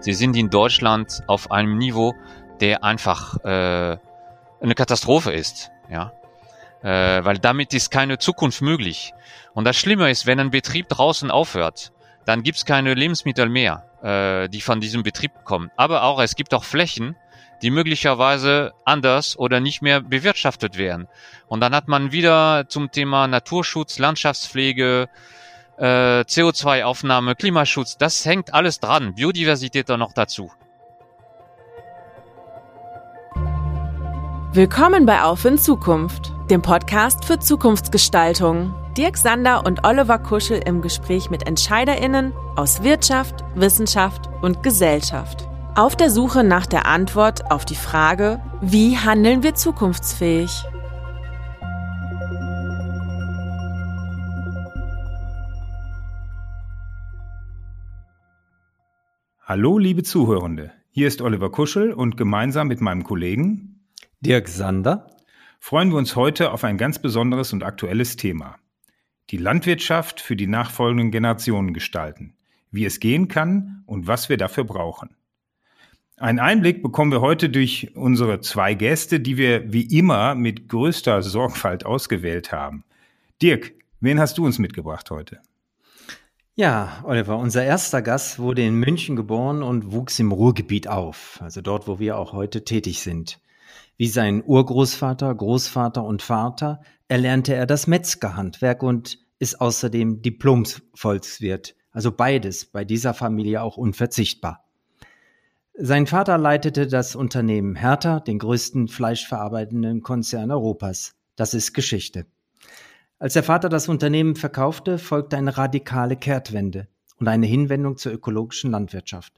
sie sind in Deutschland auf einem Niveau, der einfach äh, eine Katastrophe ist. Ja, äh, weil damit ist keine Zukunft möglich. Und das Schlimme ist, wenn ein Betrieb draußen aufhört, dann gibt's keine Lebensmittel mehr, äh, die von diesem Betrieb kommen. Aber auch es gibt auch Flächen, die möglicherweise anders oder nicht mehr bewirtschaftet werden. Und dann hat man wieder zum Thema Naturschutz, Landschaftspflege, äh, CO2-Aufnahme, Klimaschutz, das hängt alles dran. Biodiversität dann noch dazu. Willkommen bei Auf in Zukunft, dem Podcast für Zukunftsgestaltung. Dirk Sander und Oliver Kuschel im Gespräch mit EntscheiderInnen aus Wirtschaft, Wissenschaft und Gesellschaft. Auf der Suche nach der Antwort auf die Frage, wie handeln wir zukunftsfähig? Hallo, liebe Zuhörende. Hier ist Oliver Kuschel und gemeinsam mit meinem Kollegen Dirk Sander freuen wir uns heute auf ein ganz besonderes und aktuelles Thema. Die Landwirtschaft für die nachfolgenden Generationen gestalten, wie es gehen kann und was wir dafür brauchen. Einen Einblick bekommen wir heute durch unsere zwei Gäste, die wir wie immer mit größter Sorgfalt ausgewählt haben. Dirk, wen hast du uns mitgebracht heute? Ja, Oliver, unser erster Gast wurde in München geboren und wuchs im Ruhrgebiet auf, also dort, wo wir auch heute tätig sind. Wie sein Urgroßvater, Großvater und Vater erlernte er das Metzgerhandwerk und ist außerdem Diplomvolkswirt, also beides bei dieser Familie auch unverzichtbar. Sein Vater leitete das Unternehmen Hertha, den größten fleischverarbeitenden Konzern Europas. Das ist Geschichte. Als der Vater das Unternehmen verkaufte, folgte eine radikale Kehrtwende und eine Hinwendung zur ökologischen Landwirtschaft.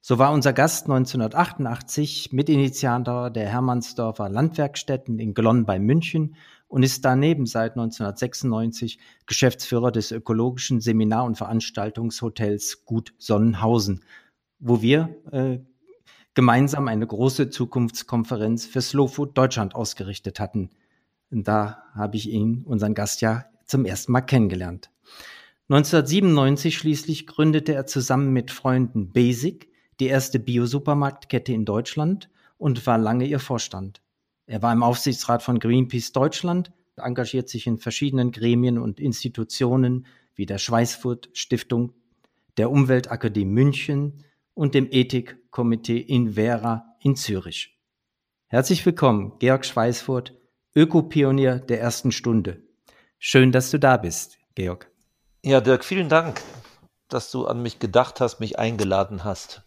So war unser Gast 1988 Mitinitiator der Hermannsdorfer Landwerkstätten in Glonn bei München und ist daneben seit 1996 Geschäftsführer des ökologischen Seminar- und Veranstaltungshotels Gut Sonnenhausen, wo wir äh, gemeinsam eine große Zukunftskonferenz für Slow Food Deutschland ausgerichtet hatten. Und da habe ich ihn, unseren Gast, ja zum ersten Mal kennengelernt. 1997 schließlich gründete er zusammen mit Freunden Basic, die erste Bio-Supermarktkette in Deutschland und war lange ihr Vorstand. Er war im Aufsichtsrat von Greenpeace Deutschland, engagiert sich in verschiedenen Gremien und Institutionen wie der Schweißfurt Stiftung, der Umweltakademie München und dem Ethikkomitee in Vera in Zürich. Herzlich willkommen, Georg Schweißfurt, Ökopionier der ersten Stunde. Schön, dass du da bist, Georg. Ja, Dirk, vielen Dank, dass du an mich gedacht hast, mich eingeladen hast.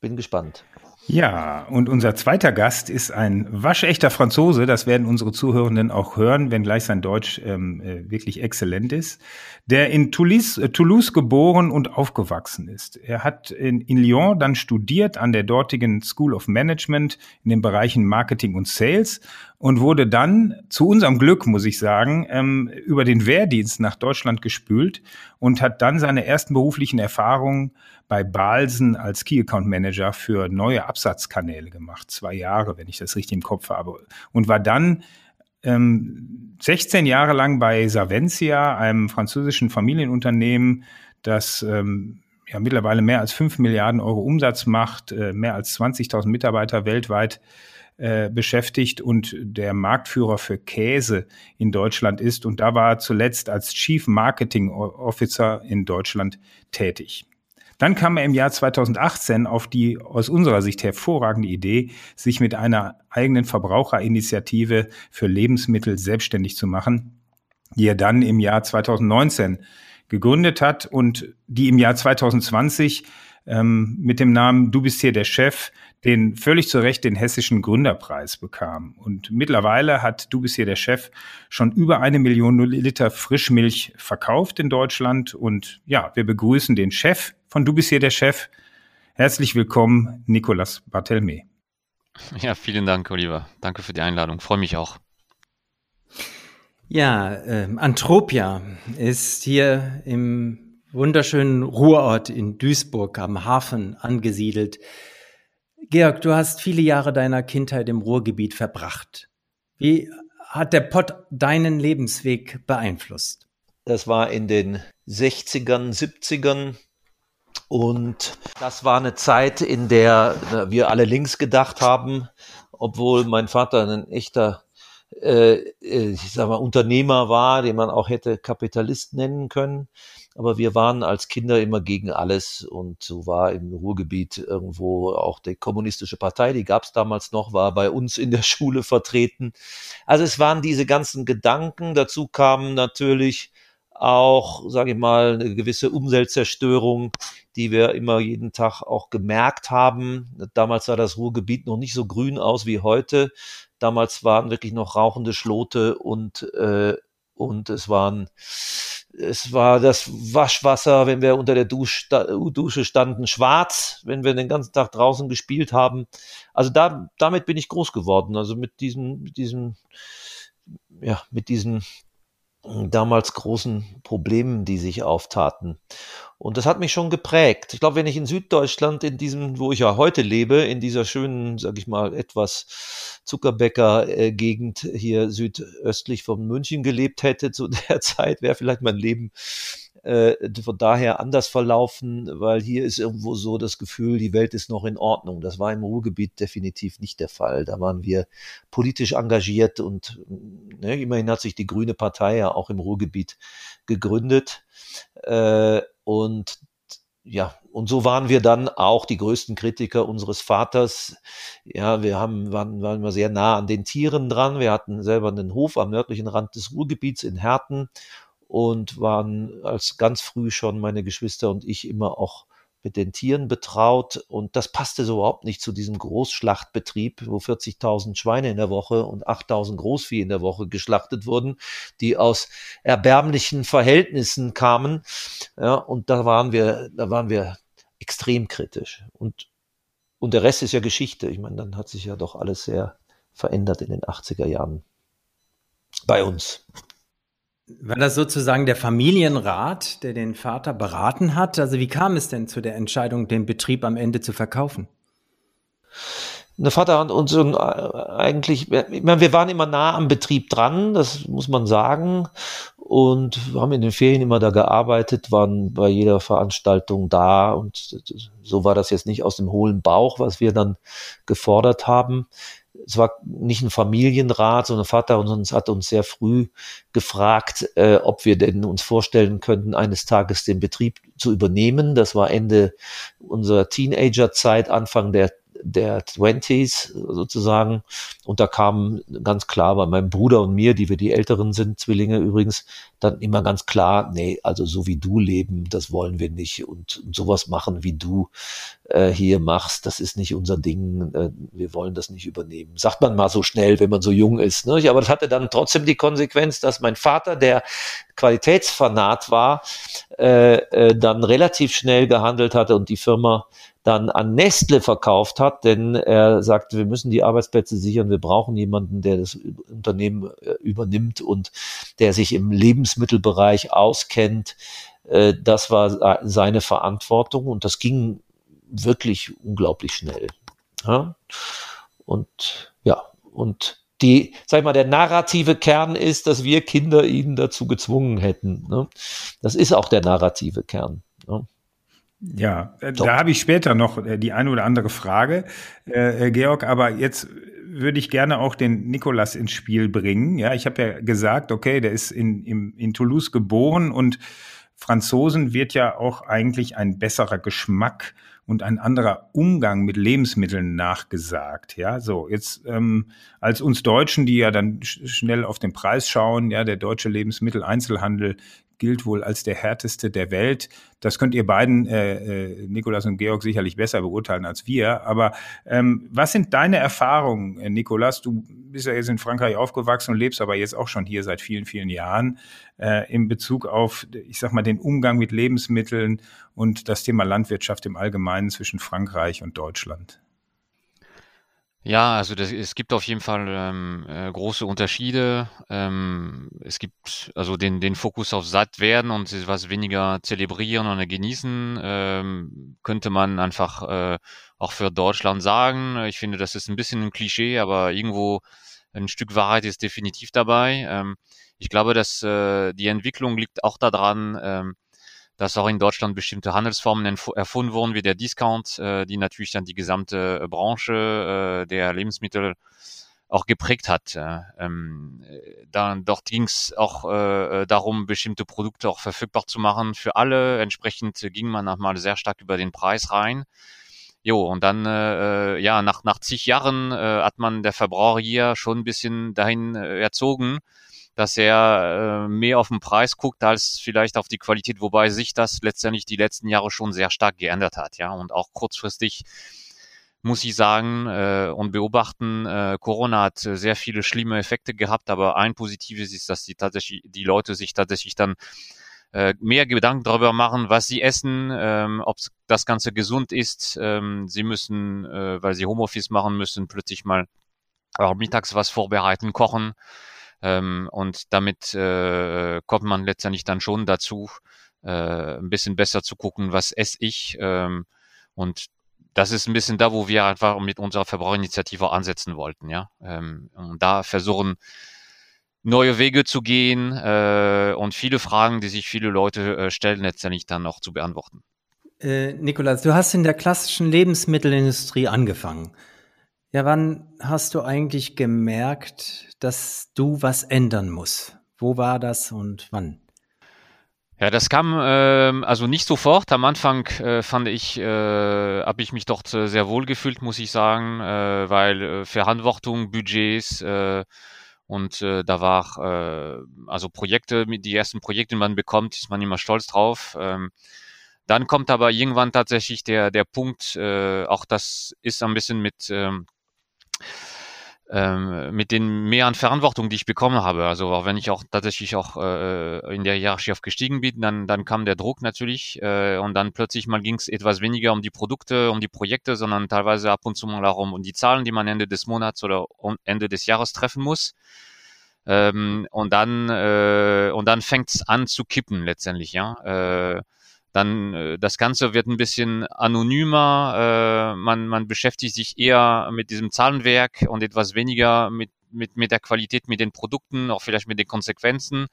Bin gespannt. Ja, und unser zweiter Gast ist ein waschechter Franzose. Das werden unsere Zuhörenden auch hören, wenngleich sein Deutsch ähm, äh, wirklich exzellent ist. Der in Toulouse, äh, Toulouse geboren und aufgewachsen ist. Er hat in, in Lyon dann studiert an der dortigen School of Management in den Bereichen Marketing und Sales und wurde dann zu unserem Glück, muss ich sagen, ähm, über den Wehrdienst nach Deutschland gespült und hat dann seine ersten beruflichen Erfahrungen bei Balsen als Key Account Manager für neue Absatzkanäle gemacht. Zwei Jahre, wenn ich das richtig im Kopf habe. Und war dann ähm, 16 Jahre lang bei Savencia, einem französischen Familienunternehmen, das ähm, ja mittlerweile mehr als 5 Milliarden Euro Umsatz macht, äh, mehr als 20.000 Mitarbeiter weltweit äh, beschäftigt und der Marktführer für Käse in Deutschland ist. Und da war er zuletzt als Chief Marketing Officer in Deutschland tätig. Dann kam er im Jahr 2018 auf die aus unserer Sicht hervorragende Idee, sich mit einer eigenen Verbraucherinitiative für Lebensmittel selbstständig zu machen, die er dann im Jahr 2019 gegründet hat und die im Jahr 2020 ähm, mit dem Namen Du bist hier der Chef den völlig zu Recht den hessischen Gründerpreis bekam. Und mittlerweile hat Du bist hier der Chef schon über eine Million Liter Frischmilch verkauft in Deutschland. Und ja, wir begrüßen den Chef von Du bist hier der Chef. Herzlich willkommen, Nicolas Bartelme. Ja, vielen Dank, Oliver. Danke für die Einladung. Freue mich auch. Ja, äh, Antropia ist hier im wunderschönen Ruhrort in Duisburg am Hafen angesiedelt. Georg, du hast viele Jahre deiner Kindheit im Ruhrgebiet verbracht. Wie hat der Pott deinen Lebensweg beeinflusst? Das war in den 60ern, 70ern Und das war eine Zeit, in der wir alle links gedacht haben, obwohl mein Vater ein echter äh, äh, ich sag mal, Unternehmer war, den man auch hätte Kapitalist nennen können. Aber wir waren als Kinder immer gegen alles und so war im Ruhrgebiet irgendwo auch die kommunistische Partei, die gab es damals noch, war bei uns in der Schule vertreten. Also es waren diese ganzen Gedanken. Dazu kamen natürlich auch, sage ich mal, eine gewisse Umweltzerstörung, die wir immer jeden Tag auch gemerkt haben. Damals sah das Ruhrgebiet noch nicht so grün aus wie heute. Damals waren wirklich noch rauchende Schlote und, äh, und es waren, es war das Waschwasser, wenn wir unter der Dusch, Dusche standen, schwarz, wenn wir den ganzen Tag draußen gespielt haben. Also da, damit bin ich groß geworden. Also mit diesem, mit diesem, ja, mit diesen damals großen Problemen, die sich auftaten. Und das hat mich schon geprägt. Ich glaube, wenn ich in Süddeutschland, in diesem, wo ich ja heute lebe, in dieser schönen, sag ich mal, etwas Zuckerbäcker-Gegend hier südöstlich von München gelebt hätte zu der Zeit, wäre vielleicht mein Leben von daher anders verlaufen, weil hier ist irgendwo so das Gefühl, die Welt ist noch in Ordnung. Das war im Ruhrgebiet definitiv nicht der Fall. Da waren wir politisch engagiert und ne, immerhin hat sich die Grüne Partei ja auch im Ruhrgebiet gegründet. Äh, und ja, und so waren wir dann auch die größten Kritiker unseres Vaters. Ja, wir haben, waren, waren immer sehr nah an den Tieren dran. Wir hatten selber einen Hof am nördlichen Rand des Ruhrgebiets in Herten und waren als ganz früh schon meine Geschwister und ich immer auch mit den Tieren betraut und das passte so überhaupt nicht zu diesem Großschlachtbetrieb, wo 40.000 Schweine in der Woche und 8.000 Großvieh in der Woche geschlachtet wurden, die aus erbärmlichen Verhältnissen kamen. Ja, und da waren wir, da waren wir extrem kritisch und und der Rest ist ja Geschichte. Ich meine, dann hat sich ja doch alles sehr verändert in den 80er Jahren bei uns. War das sozusagen der Familienrat, der den Vater beraten hat? Also wie kam es denn zu der Entscheidung, den Betrieb am Ende zu verkaufen? Der Vater hat uns eigentlich, ich meine, wir waren immer nah am Betrieb dran, das muss man sagen. Und haben in den Ferien immer da gearbeitet, waren bei jeder Veranstaltung da. Und so war das jetzt nicht aus dem hohlen Bauch, was wir dann gefordert haben es war nicht ein Familienrat, sondern Vater und uns hat uns sehr früh gefragt, äh, ob wir denn uns vorstellen könnten, eines Tages den Betrieb zu übernehmen. Das war Ende unserer Teenagerzeit, Anfang der der Twenties sozusagen. Und da kam ganz klar bei meinem Bruder und mir, die wir die Älteren sind, Zwillinge übrigens, dann immer ganz klar, nee, also so wie du leben, das wollen wir nicht. Und, sowas machen, wie du äh, hier machst, das ist nicht unser Ding. Äh, wir wollen das nicht übernehmen. Sagt man mal so schnell, wenn man so jung ist. Ne? Aber das hatte dann trotzdem die Konsequenz, dass mein Vater, der Qualitätsfanat war, äh, äh, dann relativ schnell gehandelt hatte und die Firma dann an Nestle verkauft hat, denn er sagte, wir müssen die Arbeitsplätze sichern, wir brauchen jemanden, der das Unternehmen äh, übernimmt und der sich im Lebensmittelbereich auskennt. Äh, das war seine Verantwortung und das ging wirklich unglaublich schnell. Und ja, und die, sag ich mal, der narrative Kern ist, dass wir Kinder ihn dazu gezwungen hätten. Ne? Das ist auch der narrative Kern. Ja, äh, Top. da habe ich später noch äh, die eine oder andere Frage, äh, äh, Georg, aber jetzt würde ich gerne auch den Nikolas ins Spiel bringen. Ja, ich habe ja gesagt, okay, der ist in, in, in Toulouse geboren und Franzosen wird ja auch eigentlich ein besserer Geschmack und ein anderer Umgang mit Lebensmitteln nachgesagt. Ja, so jetzt ähm, als uns Deutschen, die ja dann schnell auf den Preis schauen, ja, der deutsche Lebensmitteleinzelhandel gilt wohl als der härteste der Welt. Das könnt ihr beiden, äh, äh, Nikolas und Georg, sicherlich besser beurteilen als wir. Aber ähm, was sind deine Erfahrungen, äh, Nikolas? Du bist ja jetzt in Frankreich aufgewachsen und lebst aber jetzt auch schon hier seit vielen, vielen Jahren äh, in Bezug auf, ich sag mal, den Umgang mit Lebensmitteln und das Thema Landwirtschaft im Allgemeinen zwischen Frankreich und Deutschland. Ja, also das, es gibt auf jeden Fall ähm, äh, große Unterschiede. Ähm, es gibt also den, den Fokus auf satt werden und was weniger zelebrieren und genießen, ähm, könnte man einfach äh, auch für Deutschland sagen. Ich finde, das ist ein bisschen ein Klischee, aber irgendwo ein Stück Wahrheit ist definitiv dabei. Ähm, ich glaube, dass äh, die Entwicklung liegt auch daran, ähm, dass auch in Deutschland bestimmte Handelsformen erfunden wurden, wie der Discount, äh, die natürlich dann die gesamte äh, Branche äh, der Lebensmittel auch geprägt hat. Ähm, dann, dort ging es auch äh, darum, bestimmte Produkte auch verfügbar zu machen für alle. Entsprechend ging man nochmal sehr stark über den Preis rein. Jo, und dann, äh, ja, nach, nach zig Jahren äh, hat man der Verbraucher hier schon ein bisschen dahin äh, erzogen, dass er äh, mehr auf den Preis guckt als vielleicht auf die Qualität, wobei sich das letztendlich die letzten Jahre schon sehr stark geändert hat, ja, und auch kurzfristig muss ich sagen äh, und beobachten, äh, Corona hat sehr viele schlimme Effekte gehabt, aber ein positives ist, dass die tatsächlich die Leute sich tatsächlich dann äh, mehr Gedanken darüber machen, was sie essen, ähm, ob das Ganze gesund ist. Ähm, sie müssen, äh, weil sie Homeoffice machen müssen, plötzlich mal auch mittags was vorbereiten, kochen. Ähm, und damit äh, kommt man letztendlich dann schon dazu, äh, ein bisschen besser zu gucken, was esse ich. Ähm, und das ist ein bisschen da, wo wir einfach mit unserer Verbraucherinitiative ansetzen wollten, ja. Ähm, und da versuchen, neue Wege zu gehen äh, und viele Fragen, die sich viele Leute äh, stellen, letztendlich dann noch zu beantworten. Äh, Nikolas, du hast in der klassischen Lebensmittelindustrie angefangen. Ja, wann hast du eigentlich gemerkt, dass du was ändern musst? Wo war das und wann? Ja, das kam äh, also nicht sofort. Am Anfang äh, fand ich, äh, habe ich mich dort äh, sehr wohl gefühlt, muss ich sagen, äh, weil äh, Verantwortung, Budgets und da war also Projekte, die ersten Projekte, die man bekommt, ist man immer stolz drauf. Ähm, dann kommt aber irgendwann tatsächlich der der Punkt, äh, auch das ist ein bisschen mit ähm, ähm, mit den mehr an Verantwortung, die ich bekommen habe. Also auch wenn ich auch tatsächlich auch äh, in der Hierarchie aufgestiegen bin, dann, dann kam der Druck natürlich äh, und dann plötzlich mal ging es etwas weniger um die Produkte, um die Projekte, sondern teilweise ab und zu mal auch um, die Zahlen, die man Ende des Monats oder Ende des Jahres treffen muss. Ähm, und dann äh, und dann fängt es an zu kippen letztendlich, ja. Äh, dann äh, das Ganze wird ein bisschen anonymer, äh, man, man beschäftigt sich eher mit diesem Zahlenwerk und etwas weniger mit, mit, mit der Qualität, mit den Produkten, auch vielleicht mit den Konsequenzen.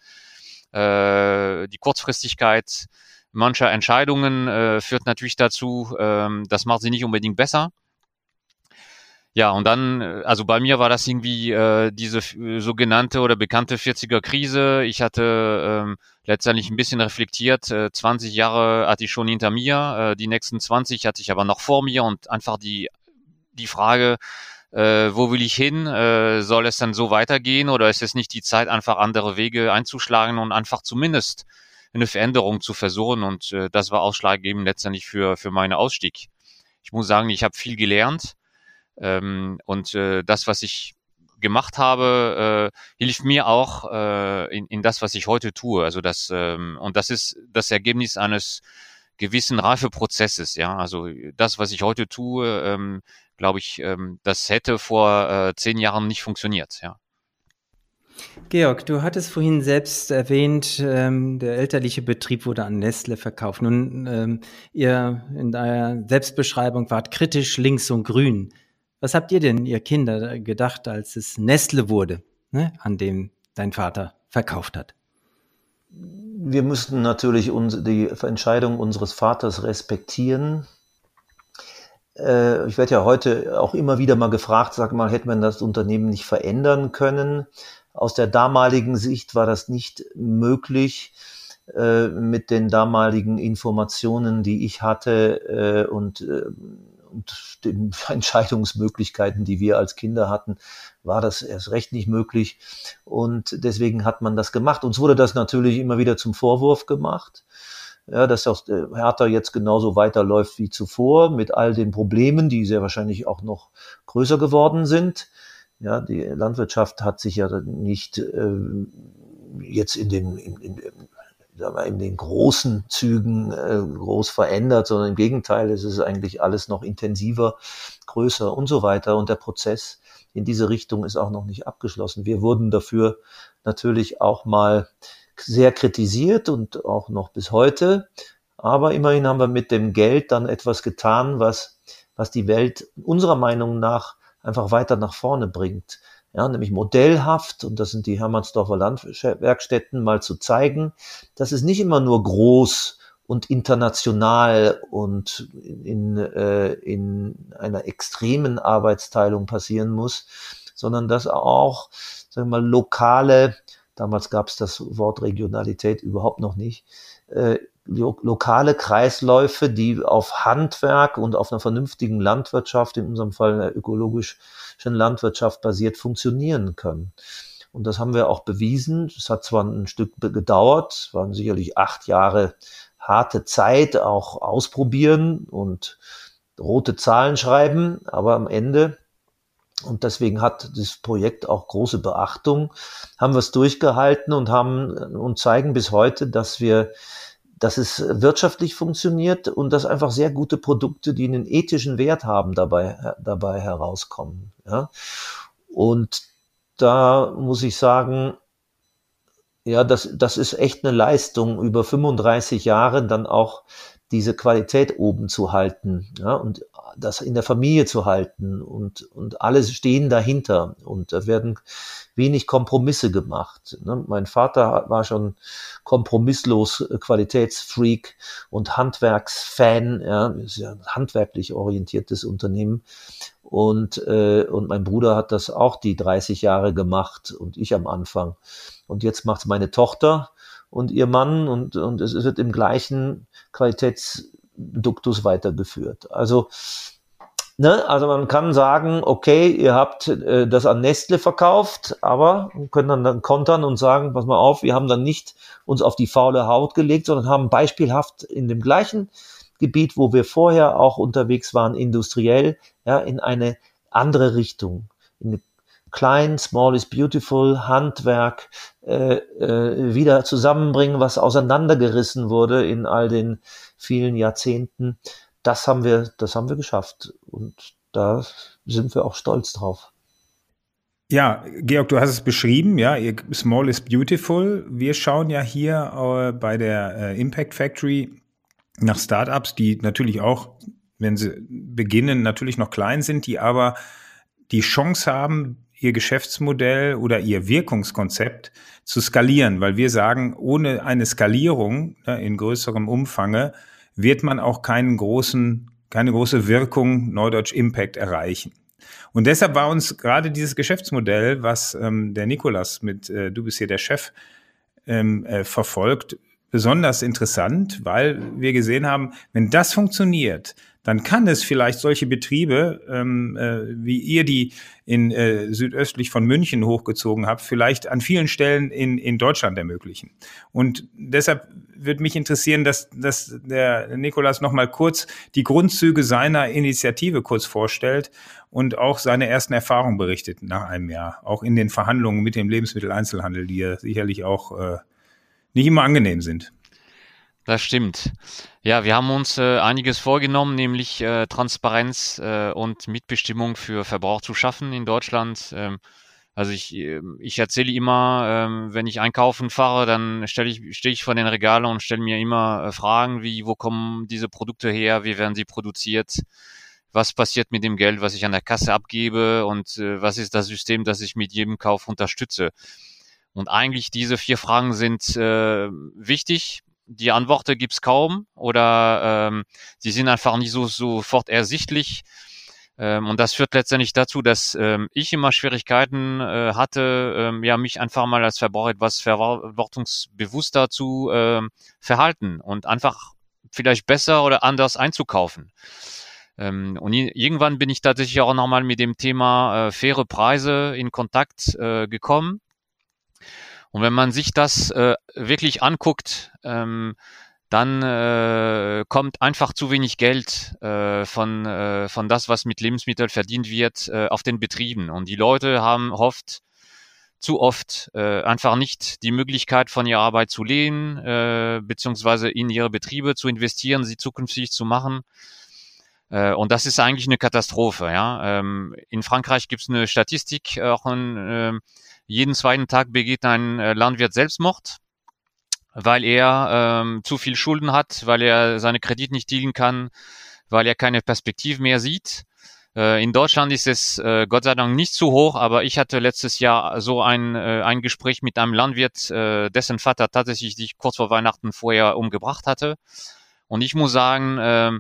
Äh, die Kurzfristigkeit mancher Entscheidungen äh, führt natürlich dazu, äh, das macht sie nicht unbedingt besser. Ja, und dann, äh, also bei mir war das irgendwie äh, diese äh, sogenannte oder bekannte 40er Krise. Ich hatte ähm, letztendlich ein bisschen reflektiert. Äh, 20 Jahre hatte ich schon hinter mir, äh, die nächsten 20 hatte ich aber noch vor mir und einfach die, die Frage, äh, wo will ich hin? Äh, soll es dann so weitergehen oder ist es nicht die Zeit, einfach andere Wege einzuschlagen und einfach zumindest eine Veränderung zu versuchen? Und äh, das war ausschlaggebend letztendlich für, für meinen Ausstieg. Ich muss sagen, ich habe viel gelernt ähm, und äh, das, was ich gemacht habe, äh, hilft mir auch äh, in, in das, was ich heute tue. Also das ähm, und das ist das Ergebnis eines gewissen Reifeprozesses. Ja, also das, was ich heute tue, ähm, glaube ich, ähm, das hätte vor äh, zehn Jahren nicht funktioniert. Ja. Georg, du hattest vorhin selbst erwähnt, ähm, der elterliche Betrieb wurde an Nestle verkauft. Nun, ähm, ihr in deiner Selbstbeschreibung wart kritisch links und grün. Was habt ihr denn, ihr Kinder, gedacht, als es Nestle wurde, ne, an dem dein Vater verkauft hat? Wir müssten natürlich die Entscheidung unseres Vaters respektieren. Äh, ich werde ja heute auch immer wieder mal gefragt, sag mal, hätte man das Unternehmen nicht verändern können? Aus der damaligen Sicht war das nicht möglich äh, mit den damaligen Informationen, die ich hatte äh, und und den Entscheidungsmöglichkeiten, die wir als Kinder hatten, war das erst recht nicht möglich. Und deswegen hat man das gemacht. Uns wurde das natürlich immer wieder zum Vorwurf gemacht. Ja, dass auch Hertha jetzt genauso weiterläuft wie zuvor, mit all den Problemen, die sehr wahrscheinlich auch noch größer geworden sind. Ja, die Landwirtschaft hat sich ja nicht äh, jetzt in den, in, in, in den großen Zügen äh, groß verändert, sondern im Gegenteil, es ist eigentlich alles noch intensiver, größer und so weiter. Und der Prozess in diese Richtung ist auch noch nicht abgeschlossen. Wir wurden dafür natürlich auch mal sehr kritisiert und auch noch bis heute. Aber immerhin haben wir mit dem Geld dann etwas getan, was, was die Welt unserer Meinung nach einfach weiter nach vorne bringt ja, nämlich modellhaft, und das sind die Hermannsdorfer Landwerkstätten, mal zu zeigen, dass es nicht immer nur groß und international und in, äh, in einer extremen Arbeitsteilung passieren muss, sondern dass auch sagen wir mal, lokale, damals gab es das Wort Regionalität überhaupt noch nicht, äh, lo lokale Kreisläufe, die auf Handwerk und auf einer vernünftigen Landwirtschaft, in unserem Fall einer ökologischen Landwirtschaft basiert, funktionieren können. Und das haben wir auch bewiesen. Es hat zwar ein Stück gedauert, waren sicherlich acht Jahre harte Zeit, auch ausprobieren und rote Zahlen schreiben, aber am Ende, und deswegen hat das Projekt auch große Beachtung, haben wir es durchgehalten und haben und zeigen bis heute, dass wir dass es wirtschaftlich funktioniert und dass einfach sehr gute Produkte, die einen ethischen Wert haben, dabei, dabei herauskommen. Ja? Und da muss ich sagen, ja, das, das ist echt eine Leistung, über 35 Jahre dann auch diese Qualität oben zu halten ja, und das in der Familie zu halten und, und alle stehen dahinter und da werden wenig Kompromisse gemacht. Ne? Mein Vater war schon kompromisslos Qualitätsfreak und Handwerksfan, ja, ist ja ein handwerklich orientiertes Unternehmen und, äh, und mein Bruder hat das auch die 30 Jahre gemacht und ich am Anfang. Und jetzt macht meine Tochter und ihr Mann und, und es wird im gleichen Qualitätsduktus weitergeführt. Also, ne, also man kann sagen, okay, ihr habt äh, das an Nestle verkauft, aber können dann, dann kontern und sagen, pass mal auf, wir haben dann nicht uns auf die faule Haut gelegt, sondern haben beispielhaft in dem gleichen Gebiet, wo wir vorher auch unterwegs waren, industriell, ja, in eine andere Richtung, in eine klein, small is beautiful, Handwerk äh, äh, wieder zusammenbringen, was auseinandergerissen wurde in all den vielen Jahrzehnten. Das haben wir, das haben wir geschafft und da sind wir auch stolz drauf. Ja, Georg, du hast es beschrieben, ja, Small is Beautiful. Wir schauen ja hier äh, bei der äh, Impact Factory nach Startups, die natürlich auch, wenn sie beginnen, natürlich noch klein sind, die aber die Chance haben, ihr Geschäftsmodell oder ihr Wirkungskonzept zu skalieren, weil wir sagen, ohne eine Skalierung ne, in größerem Umfange wird man auch keinen großen, keine große Wirkung, Neudeutsch Impact erreichen. Und deshalb war uns gerade dieses Geschäftsmodell, was ähm, der Nikolas mit äh, Du bist hier der Chef ähm, äh, verfolgt, besonders interessant, weil wir gesehen haben, wenn das funktioniert, dann kann es vielleicht solche Betriebe, ähm, äh, wie ihr die in äh, südöstlich von München hochgezogen habt, vielleicht an vielen Stellen in, in Deutschland ermöglichen. Und deshalb würde mich interessieren, dass, dass der Nikolas noch mal kurz die Grundzüge seiner Initiative kurz vorstellt und auch seine ersten Erfahrungen berichtet nach einem Jahr, auch in den Verhandlungen mit dem Lebensmitteleinzelhandel, die ja sicherlich auch äh, nicht immer angenehm sind. Das stimmt. Ja, wir haben uns äh, einiges vorgenommen, nämlich äh, Transparenz äh, und Mitbestimmung für Verbrauch zu schaffen in Deutschland. Ähm, also ich, ähm, ich erzähle immer, ähm, wenn ich einkaufen fahre, dann stelle ich, stehe ich vor den Regalen und stelle mir immer äh, Fragen wie, wo kommen diese Produkte her, wie werden sie produziert, was passiert mit dem Geld, was ich an der Kasse abgebe und äh, was ist das System, das ich mit jedem Kauf unterstütze. Und eigentlich diese vier Fragen sind äh, wichtig. Die Antworten gibt's kaum oder ähm, sie sind einfach nicht so sofort ersichtlich. Ähm, und das führt letztendlich dazu, dass ähm, ich immer Schwierigkeiten äh, hatte, ähm, ja mich einfach mal als Verbraucher etwas verantwortungsbewusster zu äh, verhalten und einfach vielleicht besser oder anders einzukaufen. Ähm, und irgendwann bin ich tatsächlich auch nochmal mit dem Thema äh, faire Preise in Kontakt äh, gekommen und wenn man sich das äh, wirklich anguckt, ähm, dann äh, kommt einfach zu wenig Geld äh, von, äh, von das, was mit Lebensmitteln verdient wird, äh, auf den Betrieben. Und die Leute haben oft, zu oft äh, einfach nicht die Möglichkeit, von ihrer Arbeit zu lehnen, äh, beziehungsweise in ihre Betriebe zu investieren, sie zukünftig zu machen. Äh, und das ist eigentlich eine Katastrophe. Ja? Ähm, in Frankreich gibt es eine Statistik, auch ein, äh, jeden zweiten Tag begeht ein äh, Landwirt Selbstmord, weil er ähm, zu viel Schulden hat, weil er seine Kredit nicht dealen kann, weil er keine Perspektive mehr sieht. Äh, in Deutschland ist es äh, Gott sei Dank nicht zu hoch, aber ich hatte letztes Jahr so ein, äh, ein Gespräch mit einem Landwirt, äh, dessen Vater tatsächlich sich kurz vor Weihnachten vorher umgebracht hatte. Und ich muss sagen, äh,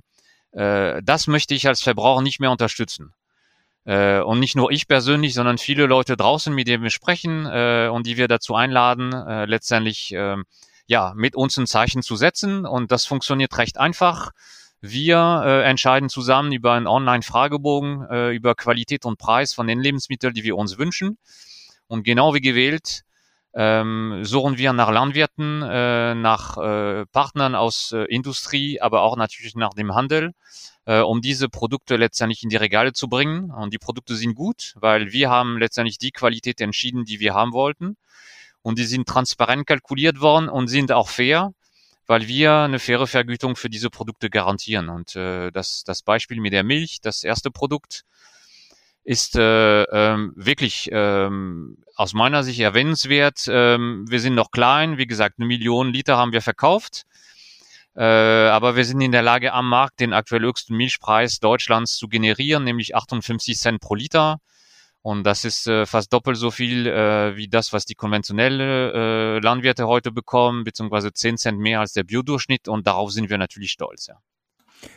äh, das möchte ich als Verbraucher nicht mehr unterstützen. Äh, und nicht nur ich persönlich, sondern viele Leute draußen, mit denen wir sprechen äh, und die wir dazu einladen, äh, letztendlich äh, ja mit uns ein Zeichen zu setzen. Und das funktioniert recht einfach. Wir äh, entscheiden zusammen über einen Online-Fragebogen äh, über Qualität und Preis von den Lebensmitteln, die wir uns wünschen. Und genau wie gewählt ähm, suchen wir nach Landwirten, äh, nach äh, Partnern aus äh, Industrie, aber auch natürlich nach dem Handel, äh, um diese Produkte letztendlich in die Regale zu bringen. Und die Produkte sind gut, weil wir haben letztendlich die Qualität entschieden, die wir haben wollten. Und die sind transparent kalkuliert worden und sind auch fair, weil wir eine faire Vergütung für diese Produkte garantieren. Und äh, das, das Beispiel mit der Milch, das erste Produkt, ist äh, ähm, wirklich ähm, aus meiner Sicht erwähnenswert. Ähm, wir sind noch klein, wie gesagt, eine Million Liter haben wir verkauft. Äh, aber wir sind in der Lage, am Markt den aktuell höchsten Milchpreis Deutschlands zu generieren, nämlich 58 Cent pro Liter. Und das ist äh, fast doppelt so viel äh, wie das, was die konventionelle äh, Landwirte heute bekommen, beziehungsweise 10 Cent mehr als der Biodurchschnitt. Und darauf sind wir natürlich stolz. Ja.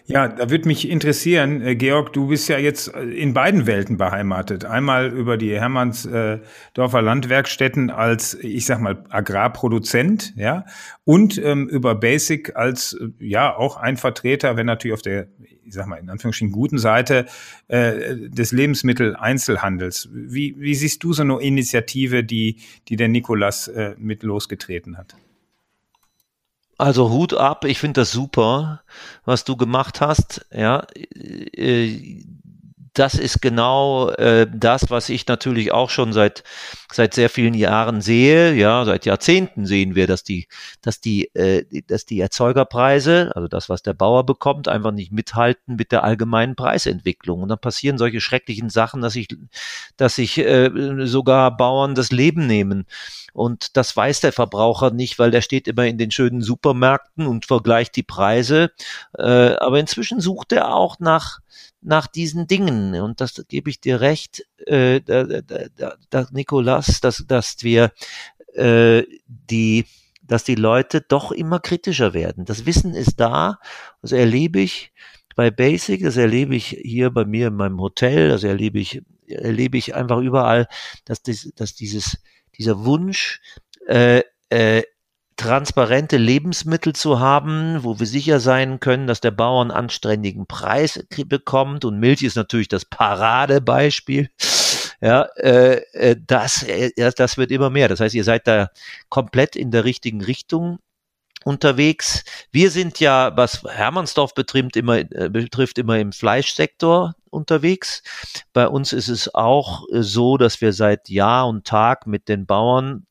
Ja, da würde mich interessieren, äh, Georg, du bist ja jetzt äh, in beiden Welten beheimatet. Einmal über die Hermannsdorfer Landwerkstätten als, ich sag mal, Agrarproduzent, ja, und ähm, über Basic als, äh, ja, auch ein Vertreter, wenn natürlich auf der, ich sag mal, in Anführungsstrichen guten Seite äh, des Lebensmitteleinzelhandels. Wie, wie siehst du so eine Initiative, die, die der Nikolas äh, mit losgetreten hat? Also Hut ab, ich finde das super, was du gemacht hast. Ja, äh, das ist genau äh, das, was ich natürlich auch schon seit seit sehr vielen Jahren sehe. Ja, seit Jahrzehnten sehen wir, dass die dass die äh, dass die Erzeugerpreise, also das, was der Bauer bekommt, einfach nicht mithalten mit der allgemeinen Preisentwicklung. Und dann passieren solche schrecklichen Sachen, dass sich dass sich äh, sogar Bauern das Leben nehmen. Und das weiß der Verbraucher nicht, weil der steht immer in den schönen Supermärkten und vergleicht die Preise. Äh, aber inzwischen sucht er auch nach nach diesen Dingen. Und das gebe ich dir recht, äh, da, da, da, Nikolas, dass, dass wir äh, die dass die Leute doch immer kritischer werden. Das Wissen ist da, das erlebe ich bei Basic, das erlebe ich hier bei mir in meinem Hotel, das erlebe ich, erlebe ich einfach überall, dass, das, dass dieses dieser Wunsch, äh, äh, transparente Lebensmittel zu haben, wo wir sicher sein können, dass der Bauer einen anständigen Preis bekommt. Und Milch ist natürlich das Paradebeispiel. Ja, äh, äh das, äh, das wird immer mehr. Das heißt, ihr seid da komplett in der richtigen Richtung unterwegs. Wir sind ja, was Hermannsdorf betrifft, immer, äh, betrifft, immer im Fleischsektor unterwegs. Bei uns ist es auch äh, so, dass wir seit Jahr und Tag mit den Bauern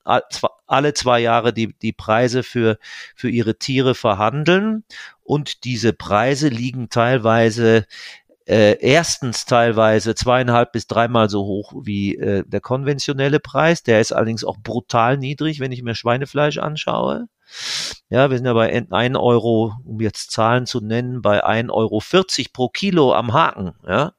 alle zwei Jahre die, die Preise für, für ihre Tiere verhandeln. Und diese Preise liegen teilweise äh, erstens teilweise zweieinhalb bis dreimal so hoch wie äh, der konventionelle Preis. Der ist allerdings auch brutal niedrig, wenn ich mir Schweinefleisch anschaue. Ja, wir sind ja bei 1 Euro, um jetzt Zahlen zu nennen, bei 1,40 Euro pro Kilo am Haken. Ja,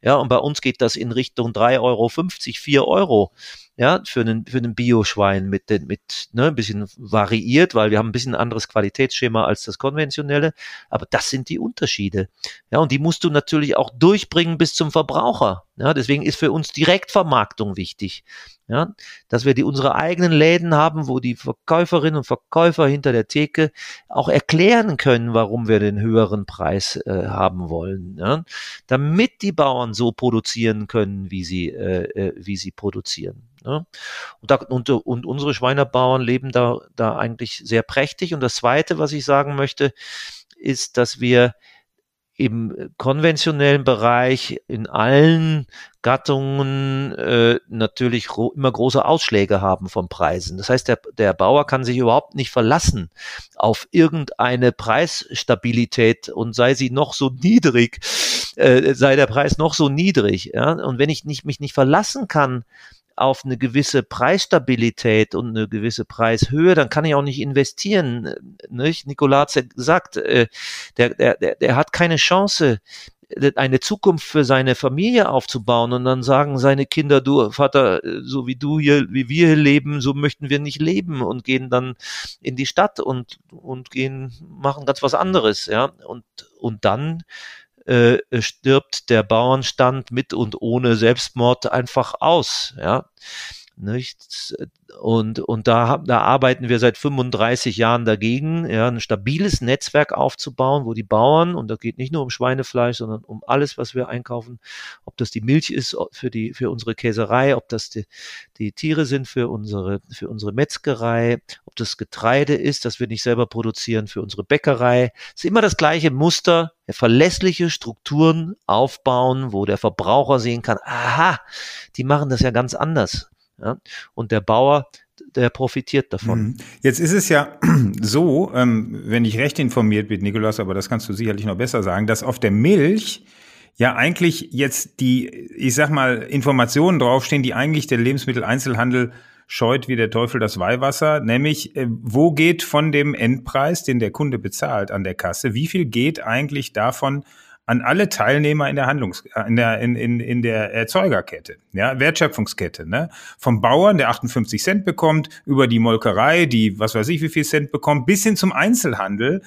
ja, und bei uns geht das in Richtung 3,50 Euro, 4 Euro ja, für einen, für einen Bioschwein mit, mit, ne, ein bisschen variiert, weil wir haben ein bisschen anderes Qualitätsschema als das konventionelle. Aber das sind die Unterschiede. Ja, und die musst du natürlich auch durchbringen bis zum Verbraucher. Ja, deswegen ist für uns Direktvermarktung wichtig. Ja, dass wir die unsere eigenen Läden haben, wo die Verkäuferinnen und Verkäufer hinter der Theke auch erklären können, warum wir den höheren Preis äh, haben wollen, ja, damit die Bauern so produzieren können, wie sie äh, äh wie sie produzieren. Ne? Und, da, und, und unsere Schweinebauern leben da, da eigentlich sehr prächtig. Und das Zweite, was ich sagen möchte, ist, dass wir im konventionellen Bereich in allen Gattungen äh, natürlich immer große Ausschläge haben von Preisen. Das heißt, der, der Bauer kann sich überhaupt nicht verlassen auf irgendeine Preisstabilität und sei sie noch so niedrig, äh, sei der Preis noch so niedrig. Ja? Und wenn ich nicht, mich nicht verlassen kann auf eine gewisse Preisstabilität und eine gewisse Preishöhe, dann kann ich auch nicht investieren. Nicht? Nikola hat gesagt, äh, der, der, der, der hat keine Chance, eine Zukunft für seine Familie aufzubauen und dann sagen seine Kinder, du Vater, so wie du hier, wie wir hier leben, so möchten wir nicht leben und gehen dann in die Stadt und, und gehen, machen ganz was anderes, ja. Und, und dann äh, stirbt der Bauernstand mit und ohne Selbstmord einfach aus, ja. Nicht? Und, und da, da arbeiten wir seit 35 Jahren dagegen, ja, ein stabiles Netzwerk aufzubauen, wo die Bauern, und da geht nicht nur um Schweinefleisch, sondern um alles, was wir einkaufen, ob das die Milch ist für die, für unsere Käserei, ob das die, die Tiere sind für unsere, für unsere Metzgerei, ob das Getreide ist, das wir nicht selber produzieren für unsere Bäckerei. Es ist immer das gleiche Muster, verlässliche Strukturen aufbauen, wo der Verbraucher sehen kann, aha, die machen das ja ganz anders. Ja? Und der Bauer, der profitiert davon. Mhm. Jetzt ist es ja so, ähm, wenn ich recht informiert bin, Nikolaus, aber das kannst du sicherlich noch besser sagen, dass auf der Milch ja eigentlich jetzt die, ich sag mal, Informationen draufstehen, die eigentlich der Lebensmitteleinzelhandel scheut wie der Teufel das Weihwasser, nämlich äh, wo geht von dem Endpreis, den der Kunde bezahlt an der Kasse, wie viel geht eigentlich davon an alle Teilnehmer in der Handlungs äh, in der in, in, in der Erzeugerkette, ja, Wertschöpfungskette, ne? Vom Bauern, der 58 Cent bekommt, über die Molkerei, die was weiß ich wie viel Cent bekommt, bis hin zum Einzelhandel,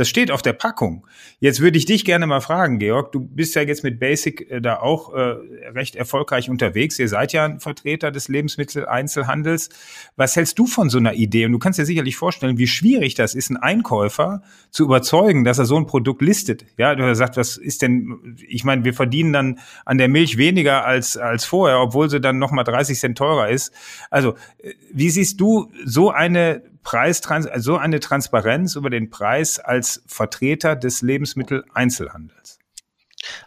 das steht auf der Packung. Jetzt würde ich dich gerne mal fragen, Georg. Du bist ja jetzt mit Basic äh, da auch äh, recht erfolgreich unterwegs. Ihr seid ja ein Vertreter des Lebensmitteleinzelhandels. Was hältst du von so einer Idee? Und du kannst dir sicherlich vorstellen, wie schwierig das ist, einen Einkäufer zu überzeugen, dass er so ein Produkt listet. Ja, du gesagt, was ist denn, ich meine, wir verdienen dann an der Milch weniger als, als vorher, obwohl sie dann nochmal 30 Cent teurer ist. Also, äh, wie siehst du so eine Preistrans so eine Transparenz über den Preis als Vertreter des Lebensmitteleinzelhandels?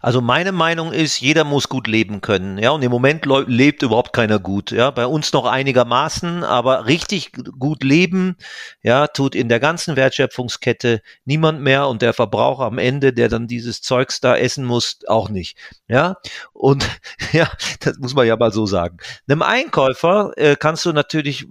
Also meine Meinung ist, jeder muss gut leben können. Ja, und im Moment lebt überhaupt keiner gut. Ja, bei uns noch einigermaßen, aber richtig gut leben, ja, tut in der ganzen Wertschöpfungskette niemand mehr und der Verbraucher am Ende, der dann dieses Zeugs da essen muss, auch nicht. Ja, und ja, das muss man ja mal so sagen. Einem Einkäufer äh, kannst du natürlich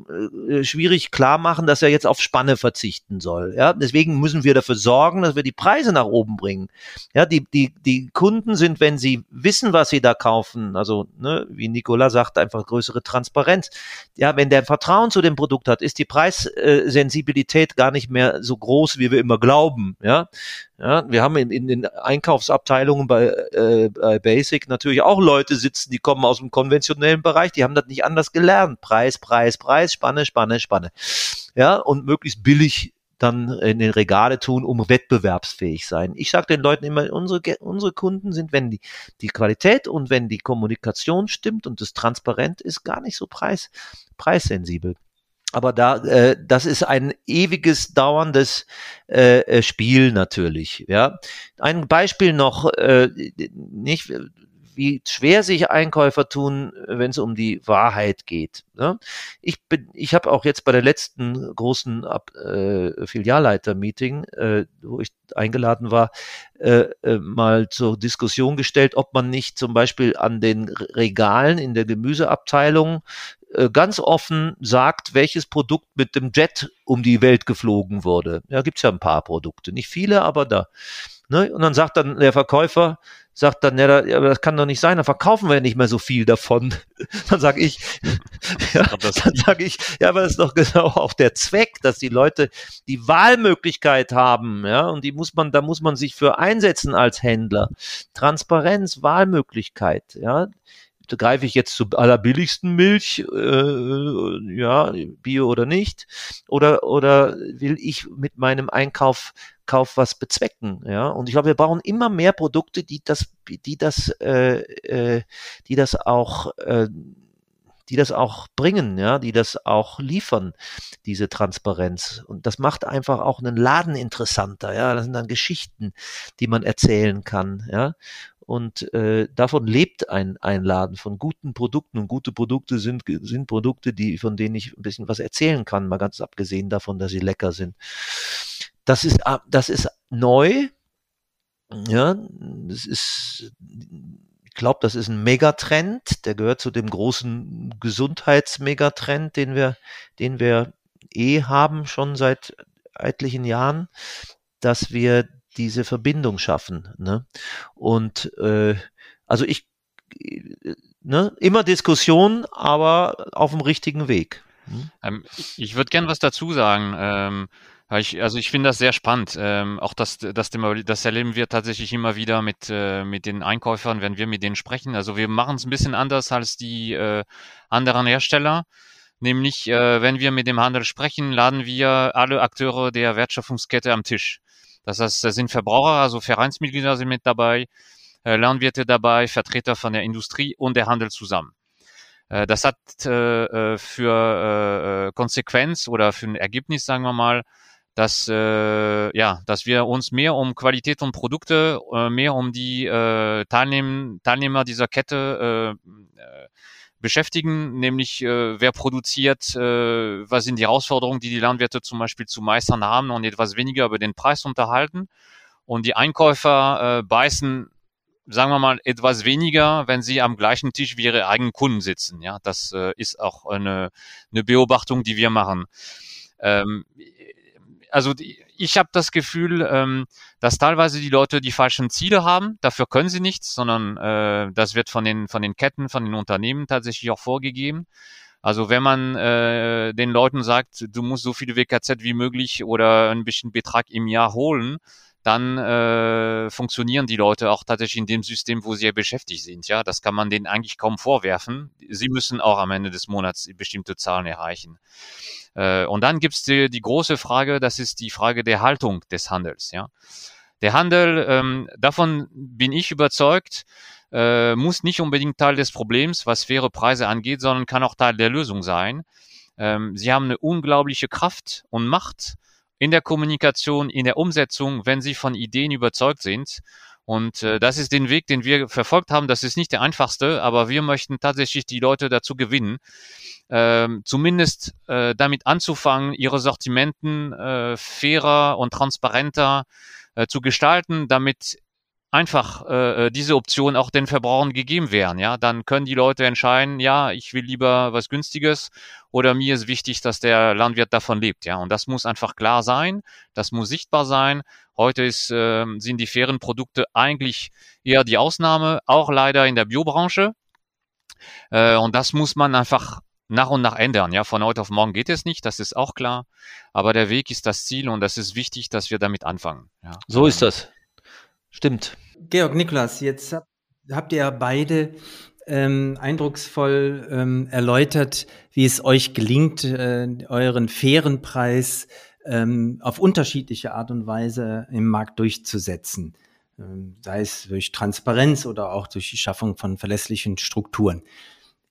äh, schwierig klar machen, dass er jetzt auf Spanne verzichten soll. Ja, deswegen müssen wir dafür sorgen, dass wir die Preise nach oben bringen. Ja, die, die, die Kunden sind, wenn sie wissen, was sie da kaufen, also ne, wie Nicola sagt, einfach größere Transparenz. Ja, wenn der Vertrauen zu dem Produkt hat, ist die Preissensibilität gar nicht mehr so groß, wie wir immer glauben. Ja, ja wir haben in, in den Einkaufsabteilungen bei, äh, bei Basic natürlich auch Leute sitzen, die kommen aus dem konventionellen Bereich, die haben das nicht anders gelernt. Preis, Preis, Preis, Spanne, Spanne, Spanne. Ja, und möglichst billig dann in den Regale tun, um wettbewerbsfähig sein. Ich sage den Leuten immer, unsere, unsere Kunden sind, wenn die, die Qualität und wenn die Kommunikation stimmt und es transparent ist, gar nicht so preis, preissensibel. Aber da, äh, das ist ein ewiges, dauerndes äh, äh Spiel natürlich. Ja, ein Beispiel noch, äh, nicht wie schwer sich Einkäufer tun, wenn es um die Wahrheit geht. Ne? Ich bin, ich habe auch jetzt bei der letzten großen äh, Filialleiter-Meeting, äh, wo ich eingeladen war, äh, äh, mal zur Diskussion gestellt, ob man nicht zum Beispiel an den Regalen in der Gemüseabteilung äh, ganz offen sagt, welches Produkt mit dem Jet um die Welt geflogen wurde. Ja, gibt's ja ein paar Produkte, nicht viele, aber da. Ne? Und dann sagt dann der Verkäufer, sagt dann, ja, aber das kann doch nicht sein, dann verkaufen wir ja nicht mehr so viel davon. Dann sage ich, ja, dann sage ich, ja, aber das ist doch genau auch der Zweck, dass die Leute die Wahlmöglichkeit haben, ja, und die muss man, da muss man sich für einsetzen als Händler. Transparenz, Wahlmöglichkeit, ja greife ich jetzt zur allerbilligsten Milch, äh, ja, Bio oder nicht, oder, oder will ich mit meinem Einkauf Kauf was bezwecken, ja. Und ich glaube, wir brauchen immer mehr Produkte, die das, die das, äh, äh, die das auch äh, die das auch bringen, ja, die das auch liefern, diese Transparenz. Und das macht einfach auch einen Laden interessanter, ja. Das sind dann Geschichten, die man erzählen kann, ja. Und äh, davon lebt ein, ein Laden, von guten Produkten. Und gute Produkte sind, sind Produkte, die, von denen ich ein bisschen was erzählen kann, mal ganz abgesehen davon, dass sie lecker sind. Das ist, ah, das ist neu. Ja, das ist, ich glaube, das ist ein Megatrend. Der gehört zu dem großen Gesundheitsmegatrend, den wir, den wir eh haben, schon seit etlichen Jahren, dass wir diese Verbindung schaffen. Ne? Und äh, also ich, ne, immer Diskussion, aber auf dem richtigen Weg. Hm? Ähm, ich würde gern was dazu sagen. Ähm, ich, also ich finde das sehr spannend. Ähm, auch das, das, das erleben wir tatsächlich immer wieder mit, äh, mit den Einkäufern, wenn wir mit denen sprechen. Also wir machen es ein bisschen anders als die äh, anderen Hersteller. Nämlich, äh, wenn wir mit dem Handel sprechen, laden wir alle Akteure der Wertschöpfungskette am Tisch. Das heißt, da sind Verbraucher, also Vereinsmitglieder sind mit dabei, äh, Landwirte dabei, Vertreter von der Industrie und der Handel zusammen. Äh, das hat äh, für Konsequenz oder für ein Ergebnis, sagen wir mal, dass äh, ja, dass wir uns mehr um Qualität und Produkte, äh, mehr um die äh, Teilnehm Teilnehmer dieser Kette äh, beschäftigen, nämlich äh, wer produziert, äh, was sind die Herausforderungen, die die Landwirte zum Beispiel zu meistern haben und etwas weniger über den Preis unterhalten. Und die Einkäufer äh, beißen, sagen wir mal, etwas weniger, wenn sie am gleichen Tisch wie ihre eigenen Kunden sitzen. Ja, das äh, ist auch eine, eine Beobachtung, die wir machen. Ähm, also ich habe das Gefühl, ähm, dass teilweise die Leute die falschen Ziele haben. Dafür können sie nichts, sondern äh, das wird von den von den Ketten, von den Unternehmen tatsächlich auch vorgegeben. Also wenn man äh, den Leuten sagt, du musst so viele WKZ wie möglich oder einen bestimmten Betrag im Jahr holen, dann äh, funktionieren die Leute auch tatsächlich in dem System, wo sie ja beschäftigt sind. Ja, das kann man denen eigentlich kaum vorwerfen. Sie müssen auch am Ende des Monats bestimmte Zahlen erreichen. Äh, und dann gibt's die, die große Frage, das ist die Frage der Haltung des Handels. Ja, der Handel, ähm, davon bin ich überzeugt, äh, muss nicht unbedingt Teil des Problems, was faire Preise angeht, sondern kann auch Teil der Lösung sein. Ähm, sie haben eine unglaubliche Kraft und Macht in der Kommunikation, in der Umsetzung, wenn sie von Ideen überzeugt sind. Und äh, das ist den Weg, den wir verfolgt haben. Das ist nicht der einfachste, aber wir möchten tatsächlich die Leute dazu gewinnen, äh, zumindest äh, damit anzufangen, ihre Sortimenten äh, fairer und transparenter äh, zu gestalten, damit einfach äh, äh, diese Option auch den Verbrauchern gegeben wären. Ja, dann können die Leute entscheiden, ja, ich will lieber was Günstiges oder mir ist wichtig, dass der Landwirt davon lebt. Ja, und das muss einfach klar sein, das muss sichtbar sein. Heute ist, äh, sind die fairen Produkte eigentlich eher die Ausnahme, auch leider in der Biobranche. Äh, und das muss man einfach nach und nach ändern. Ja, von heute auf morgen geht es nicht, das ist auch klar. Aber der Weg ist das Ziel und das ist wichtig, dass wir damit anfangen. Ja. So ist das. Stimmt. Georg Niklas, jetzt habt ihr beide ähm, eindrucksvoll ähm, erläutert, wie es euch gelingt, äh, euren fairen Preis ähm, auf unterschiedliche Art und Weise im Markt durchzusetzen. Ähm, sei es durch Transparenz oder auch durch die Schaffung von verlässlichen Strukturen.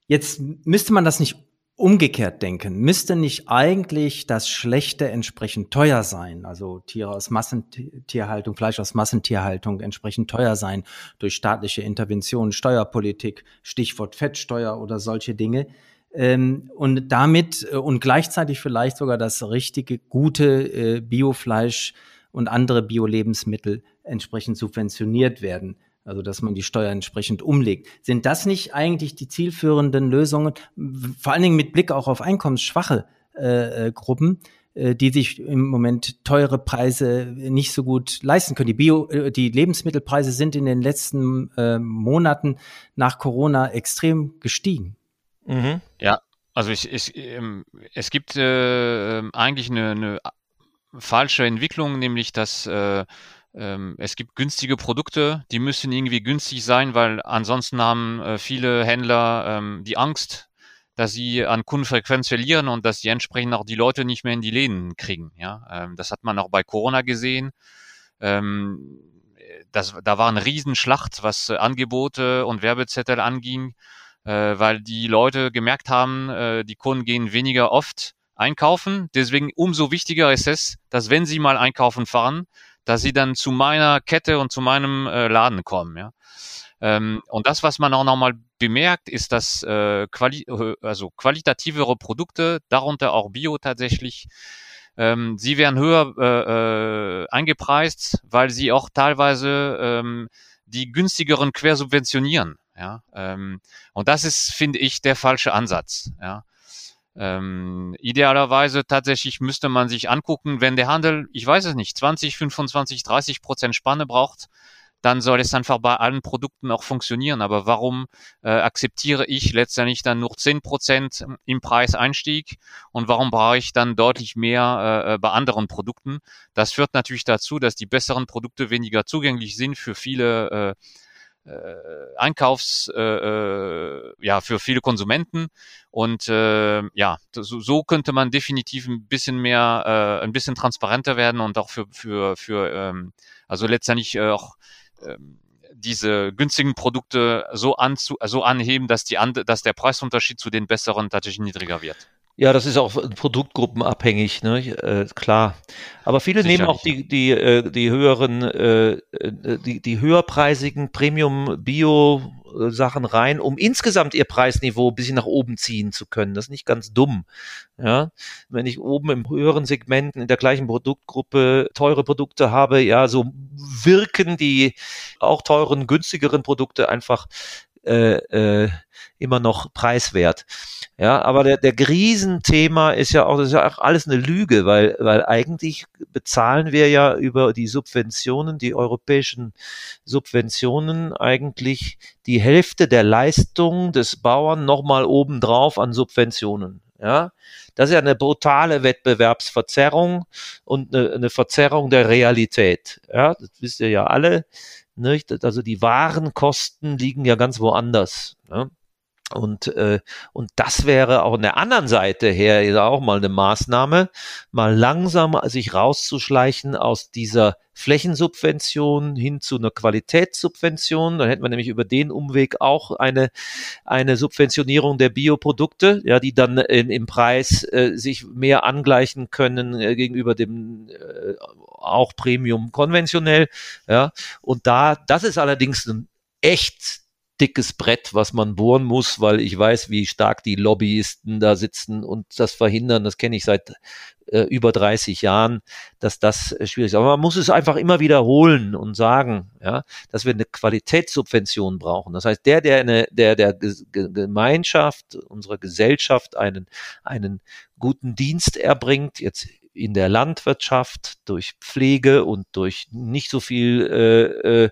Jetzt müsste man das nicht umgekehrt denken, müsste nicht eigentlich das Schlechte entsprechend teuer sein, also Tiere aus Massentierhaltung, Fleisch aus Massentierhaltung entsprechend teuer sein durch staatliche Interventionen, Steuerpolitik, Stichwort Fettsteuer oder solche Dinge. Ähm, und damit äh, und gleichzeitig vielleicht sogar das richtige, gute äh, Biofleisch und andere Bio-Lebensmittel entsprechend subventioniert werden also dass man die Steuer entsprechend umlegt. Sind das nicht eigentlich die zielführenden Lösungen, vor allen Dingen mit Blick auch auf einkommensschwache äh, äh, Gruppen, äh, die sich im Moment teure Preise nicht so gut leisten können? Die Bio, äh, die Lebensmittelpreise sind in den letzten äh, Monaten nach Corona extrem gestiegen. Mhm. Ja, also ich, ich, ähm, es gibt äh, eigentlich eine, eine falsche Entwicklung, nämlich dass äh, ähm, es gibt günstige Produkte, die müssen irgendwie günstig sein, weil ansonsten haben äh, viele Händler ähm, die Angst, dass sie an Kundenfrequenz verlieren und dass sie entsprechend auch die Leute nicht mehr in die Läden kriegen. Ja, ähm, das hat man auch bei Corona gesehen. Ähm, das, da war eine Riesenschlacht, was äh, Angebote und Werbezettel anging, äh, weil die Leute gemerkt haben, äh, die Kunden gehen weniger oft einkaufen. Deswegen umso wichtiger ist es, dass wenn sie mal einkaufen fahren, dass sie dann zu meiner Kette und zu meinem äh, Laden kommen. Ja? Ähm, und das, was man auch nochmal bemerkt, ist, dass äh, quali äh, also qualitativere Produkte, darunter auch Bio tatsächlich, ähm, sie werden höher äh, äh, eingepreist, weil sie auch teilweise ähm, die günstigeren quersubventionieren. Ja? Ähm, und das ist, finde ich, der falsche Ansatz. Ja? Ähm, idealerweise tatsächlich müsste man sich angucken, wenn der Handel, ich weiß es nicht, 20, 25, 30 Prozent Spanne braucht, dann soll es einfach bei allen Produkten auch funktionieren. Aber warum äh, akzeptiere ich letztendlich dann nur 10 Prozent im Preiseinstieg und warum brauche ich dann deutlich mehr äh, äh, bei anderen Produkten? Das führt natürlich dazu, dass die besseren Produkte weniger zugänglich sind für viele äh, Einkaufs, äh, äh, ja, für viele Konsumenten. Und äh, ja, so, so könnte man definitiv ein bisschen mehr, äh, ein bisschen transparenter werden und auch für, für, für ähm, also letztendlich äh, auch ähm, diese günstigen Produkte so, anzu, so anheben, dass, die, dass der Preisunterschied zu den besseren tatsächlich niedriger wird. Ja, das ist auch produktgruppenabhängig, ne? äh, klar. Aber viele Sicherlich. nehmen auch die, die, äh, die höheren, äh, äh, die, die höherpreisigen Premium-Bio- Sachen rein, um insgesamt ihr Preisniveau ein bisschen nach oben ziehen zu können. Das ist nicht ganz dumm. Ja, wenn ich oben im höheren Segment in der gleichen Produktgruppe teure Produkte habe, ja, so wirken die auch teuren, günstigeren Produkte einfach äh, äh, immer noch preiswert. Ja, aber der, der Riesenthema ist ja auch, das ist ja auch alles eine Lüge, weil, weil eigentlich bezahlen wir ja über die Subventionen, die europäischen Subventionen eigentlich die Hälfte der Leistung des Bauern nochmal obendrauf an Subventionen. Ja, das ist ja eine brutale Wettbewerbsverzerrung und eine, eine Verzerrung der Realität. Ja, das wisst ihr ja alle. Nicht? Also die Warenkosten liegen ja ganz woanders. Ne? Und, äh, und das wäre auch an der anderen Seite her auch mal eine Maßnahme, mal langsam sich rauszuschleichen aus dieser Flächensubvention hin zu einer Qualitätssubvention. Dann hätten wir nämlich über den Umweg auch eine, eine Subventionierung der Bioprodukte, ja, die dann in, im Preis äh, sich mehr angleichen können äh, gegenüber dem äh, auch Premium konventionell. Ja. Und da, das ist allerdings ein echt dickes Brett, was man bohren muss, weil ich weiß, wie stark die Lobbyisten da sitzen und das verhindern. Das kenne ich seit äh, über 30 Jahren, dass das äh, schwierig ist. Aber man muss es einfach immer wiederholen und sagen, ja, dass wir eine Qualitätssubvention brauchen. Das heißt, der, der eine, der, der Gemeinschaft, unserer Gesellschaft einen, einen guten Dienst erbringt, jetzt in der Landwirtschaft, durch Pflege und durch nicht so viel äh,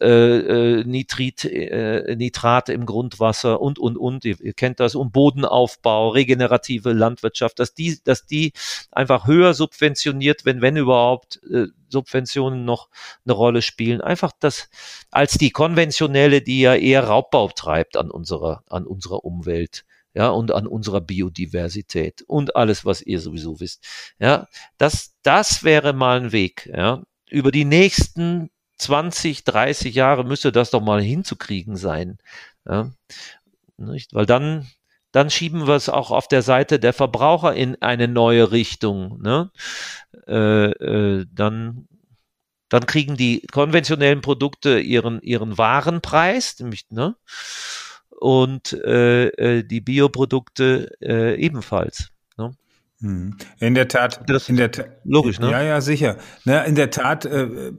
äh, äh, Nitrit, äh, Nitrate im Grundwasser und, und, und, ihr, ihr kennt das, und Bodenaufbau, regenerative Landwirtschaft, dass die, dass die einfach höher subventioniert, wenn, wenn überhaupt, äh, Subventionen noch eine Rolle spielen. Einfach das als die konventionelle, die ja eher Raubbau treibt an unserer, an unserer Umwelt ja, und an unserer Biodiversität und alles, was ihr sowieso wisst. Ja, das, das wäre mal ein Weg, ja. Über die nächsten 20, 30 Jahre müsste das doch mal hinzukriegen sein. Ja, nicht? Weil dann, dann schieben wir es auch auf der Seite der Verbraucher in eine neue Richtung. Ne? Äh, äh, dann, dann kriegen die konventionellen Produkte ihren, ihren Warenpreis, nämlich, ne? Und äh, äh, die Bioprodukte äh, ebenfalls. Ne? Hm. In der Tat, das in der logisch, ne? Ja, ja, sicher. Na, in der Tat äh,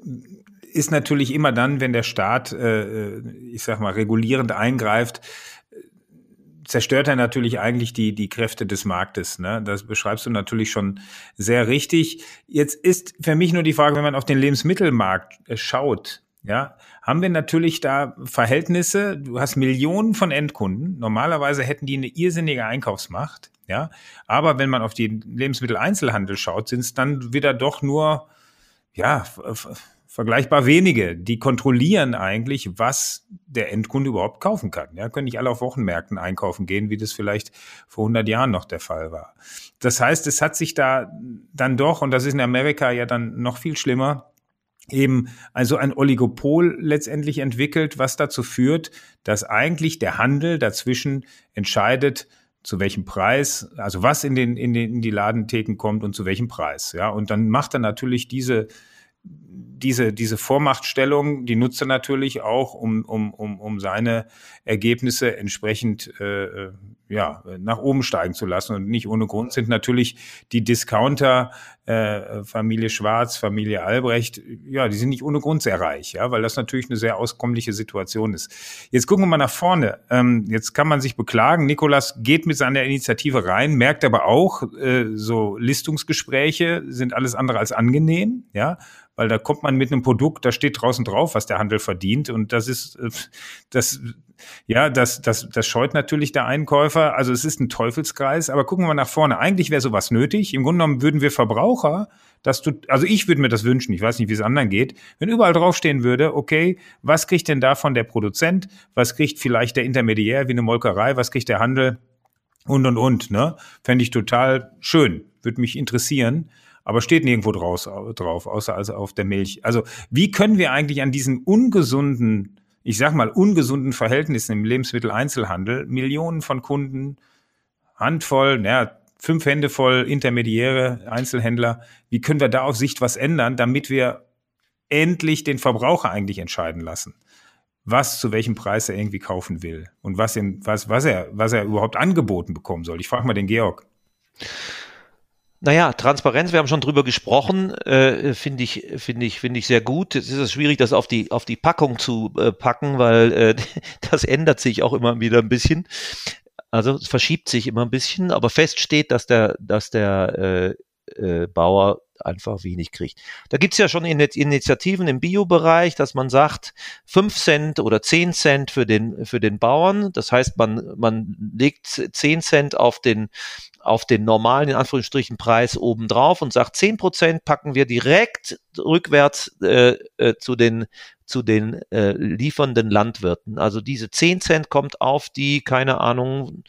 ist natürlich immer dann, wenn der Staat, äh, ich sag mal, regulierend eingreift, zerstört er natürlich eigentlich die, die Kräfte des Marktes. Ne? Das beschreibst du natürlich schon sehr richtig. Jetzt ist für mich nur die Frage, wenn man auf den Lebensmittelmarkt äh, schaut, ja, haben wir natürlich da Verhältnisse. Du hast Millionen von Endkunden. Normalerweise hätten die eine irrsinnige Einkaufsmacht. Ja, aber wenn man auf den Lebensmitteleinzelhandel schaut, sind es dann wieder doch nur, ja, vergleichbar wenige, die kontrollieren eigentlich, was der Endkunde überhaupt kaufen kann. Ja, können nicht alle auf Wochenmärkten einkaufen gehen, wie das vielleicht vor 100 Jahren noch der Fall war. Das heißt, es hat sich da dann doch, und das ist in Amerika ja dann noch viel schlimmer, eben also ein Oligopol letztendlich entwickelt, was dazu führt, dass eigentlich der Handel dazwischen entscheidet, zu welchem Preis, also was in den, in den, in die Ladentheken kommt und zu welchem Preis, ja. Und dann macht er natürlich diese diese, diese Vormachtstellung, die nutzt er natürlich auch, um, um, um, um seine Ergebnisse entsprechend äh, ja, nach oben steigen zu lassen. Und nicht ohne Grund sind natürlich die Discounter, äh, Familie Schwarz, Familie Albrecht, ja, die sind nicht ohne Grund sehr reich, ja, weil das natürlich eine sehr auskommliche Situation ist. Jetzt gucken wir mal nach vorne. Ähm, jetzt kann man sich beklagen, Nikolas geht mit seiner Initiative rein, merkt aber auch, äh, so Listungsgespräche sind alles andere als angenehm, ja, weil da kommt man mit einem Produkt, da steht draußen drauf, was der Handel verdient und das ist, äh, das ja, das, das, das scheut natürlich der Einkäufer. Also es ist ein Teufelskreis. Aber gucken wir mal nach vorne. Eigentlich wäre sowas nötig. Im Grunde genommen würden wir Verbraucher, dass du, also ich würde mir das wünschen. Ich weiß nicht, wie es anderen geht. Wenn überall draufstehen würde, okay, was kriegt denn davon der Produzent? Was kriegt vielleicht der Intermediär wie eine Molkerei? Was kriegt der Handel? Und, und, und, ne? Fände ich total schön. Würde mich interessieren aber steht nirgendwo draus, drauf, außer also auf der Milch. Also wie können wir eigentlich an diesen ungesunden ich sag mal, ungesunden Verhältnissen im Lebensmitteleinzelhandel Millionen von Kunden, Handvoll, naja, fünf Hände voll Intermediäre, Einzelhändler. Wie können wir da auf Sicht was ändern, damit wir endlich den Verbraucher eigentlich entscheiden lassen, was zu welchem Preis er irgendwie kaufen will und was, in, was, was, er, was er überhaupt angeboten bekommen soll. Ich frage mal den Georg. Naja, Transparenz, wir haben schon drüber gesprochen, äh, finde ich, finde ich, finde ich sehr gut. Es ist schwierig, das auf die, auf die Packung zu äh, packen, weil äh, das ändert sich auch immer wieder ein bisschen. Also es verschiebt sich immer ein bisschen, aber fest steht, dass der, dass der äh, äh, Bauer einfach wenig kriegt. Da gibt's ja schon Initiativen im Bio-Bereich, dass man sagt, fünf Cent oder zehn Cent für den, für den Bauern. Das heißt, man, man legt zehn Cent auf den, auf den normalen, in Anführungsstrichen, Preis obendrauf und sagt, zehn Prozent packen wir direkt rückwärts äh, äh, zu den zu den äh, liefernden Landwirten. Also diese zehn Cent kommt auf die, keine Ahnung,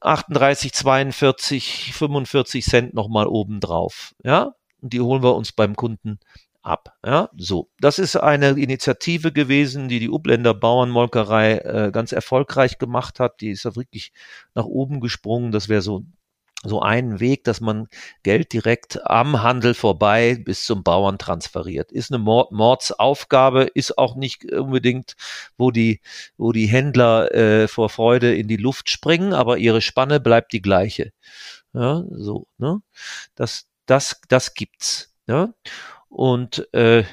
38, 42, 45 Cent nochmal obendrauf. Ja, und die holen wir uns beim Kunden ab. Ja, so. Das ist eine Initiative gewesen, die die Ubländer Bauernmolkerei äh, ganz erfolgreich gemacht hat. Die ist da wirklich nach oben gesprungen. Das wäre so so einen Weg, dass man Geld direkt am Handel vorbei bis zum Bauern transferiert. Ist eine Mord Mordsaufgabe, ist auch nicht unbedingt, wo die, wo die Händler äh, vor Freude in die Luft springen, aber ihre Spanne bleibt die gleiche. Ja, so, ne? Das, das, das gibt's. Ja? Und äh,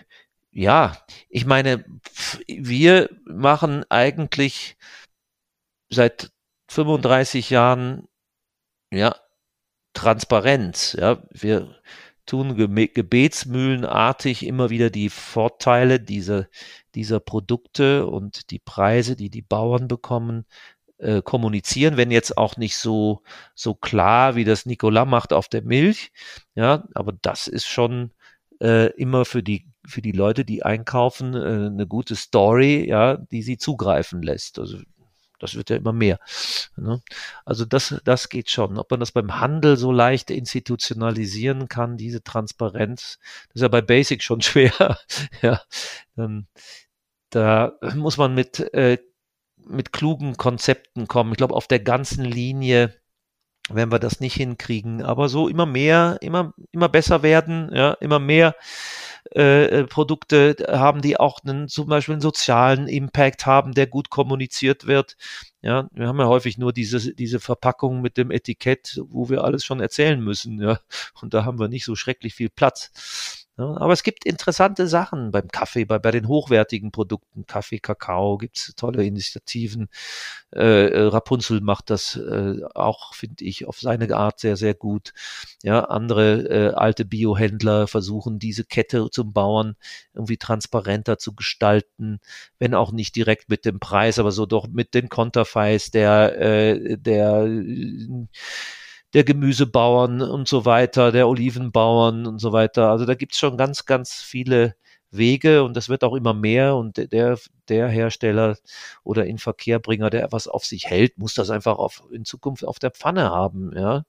ja, ich meine, wir machen eigentlich seit 35 Jahren ja Transparenz. Ja, wir tun gebetsmühlenartig immer wieder die Vorteile dieser, dieser Produkte und die Preise, die die Bauern bekommen, äh, kommunizieren, wenn jetzt auch nicht so, so klar, wie das Nicolas macht auf der Milch. Ja, aber das ist schon äh, immer für die, für die Leute, die einkaufen, äh, eine gute Story, ja, die sie zugreifen lässt. Also das wird ja immer mehr. Ne? Also das, das geht schon. Ob man das beim Handel so leicht institutionalisieren kann, diese Transparenz, das ist ja bei Basic schon schwer. ja, ähm, da muss man mit, äh, mit klugen Konzepten kommen. Ich glaube, auf der ganzen Linie werden wir das nicht hinkriegen. Aber so immer mehr, immer, immer besser werden, ja, immer mehr äh, äh, Produkte haben, die auch einen, zum Beispiel einen sozialen Impact haben, der gut kommuniziert wird. Ja, wir haben ja häufig nur diese, diese Verpackung mit dem Etikett, wo wir alles schon erzählen müssen, ja. Und da haben wir nicht so schrecklich viel Platz. Ja, aber es gibt interessante Sachen beim Kaffee, bei, bei den hochwertigen Produkten, Kaffee, Kakao, gibt's tolle Initiativen. Äh, äh, Rapunzel macht das äh, auch, finde ich, auf seine Art sehr, sehr gut. Ja, andere äh, alte Biohändler versuchen, diese Kette zum Bauern irgendwie transparenter zu gestalten, wenn auch nicht direkt mit dem Preis, aber so doch mit den Konterfeis der, äh, der der Gemüsebauern und so weiter, der Olivenbauern und so weiter. Also da gibt's schon ganz, ganz viele Wege und das wird auch immer mehr und der, der Hersteller oder Inverkehrbringer, der etwas auf sich hält, muss das einfach auf, in Zukunft auf der Pfanne haben, ja,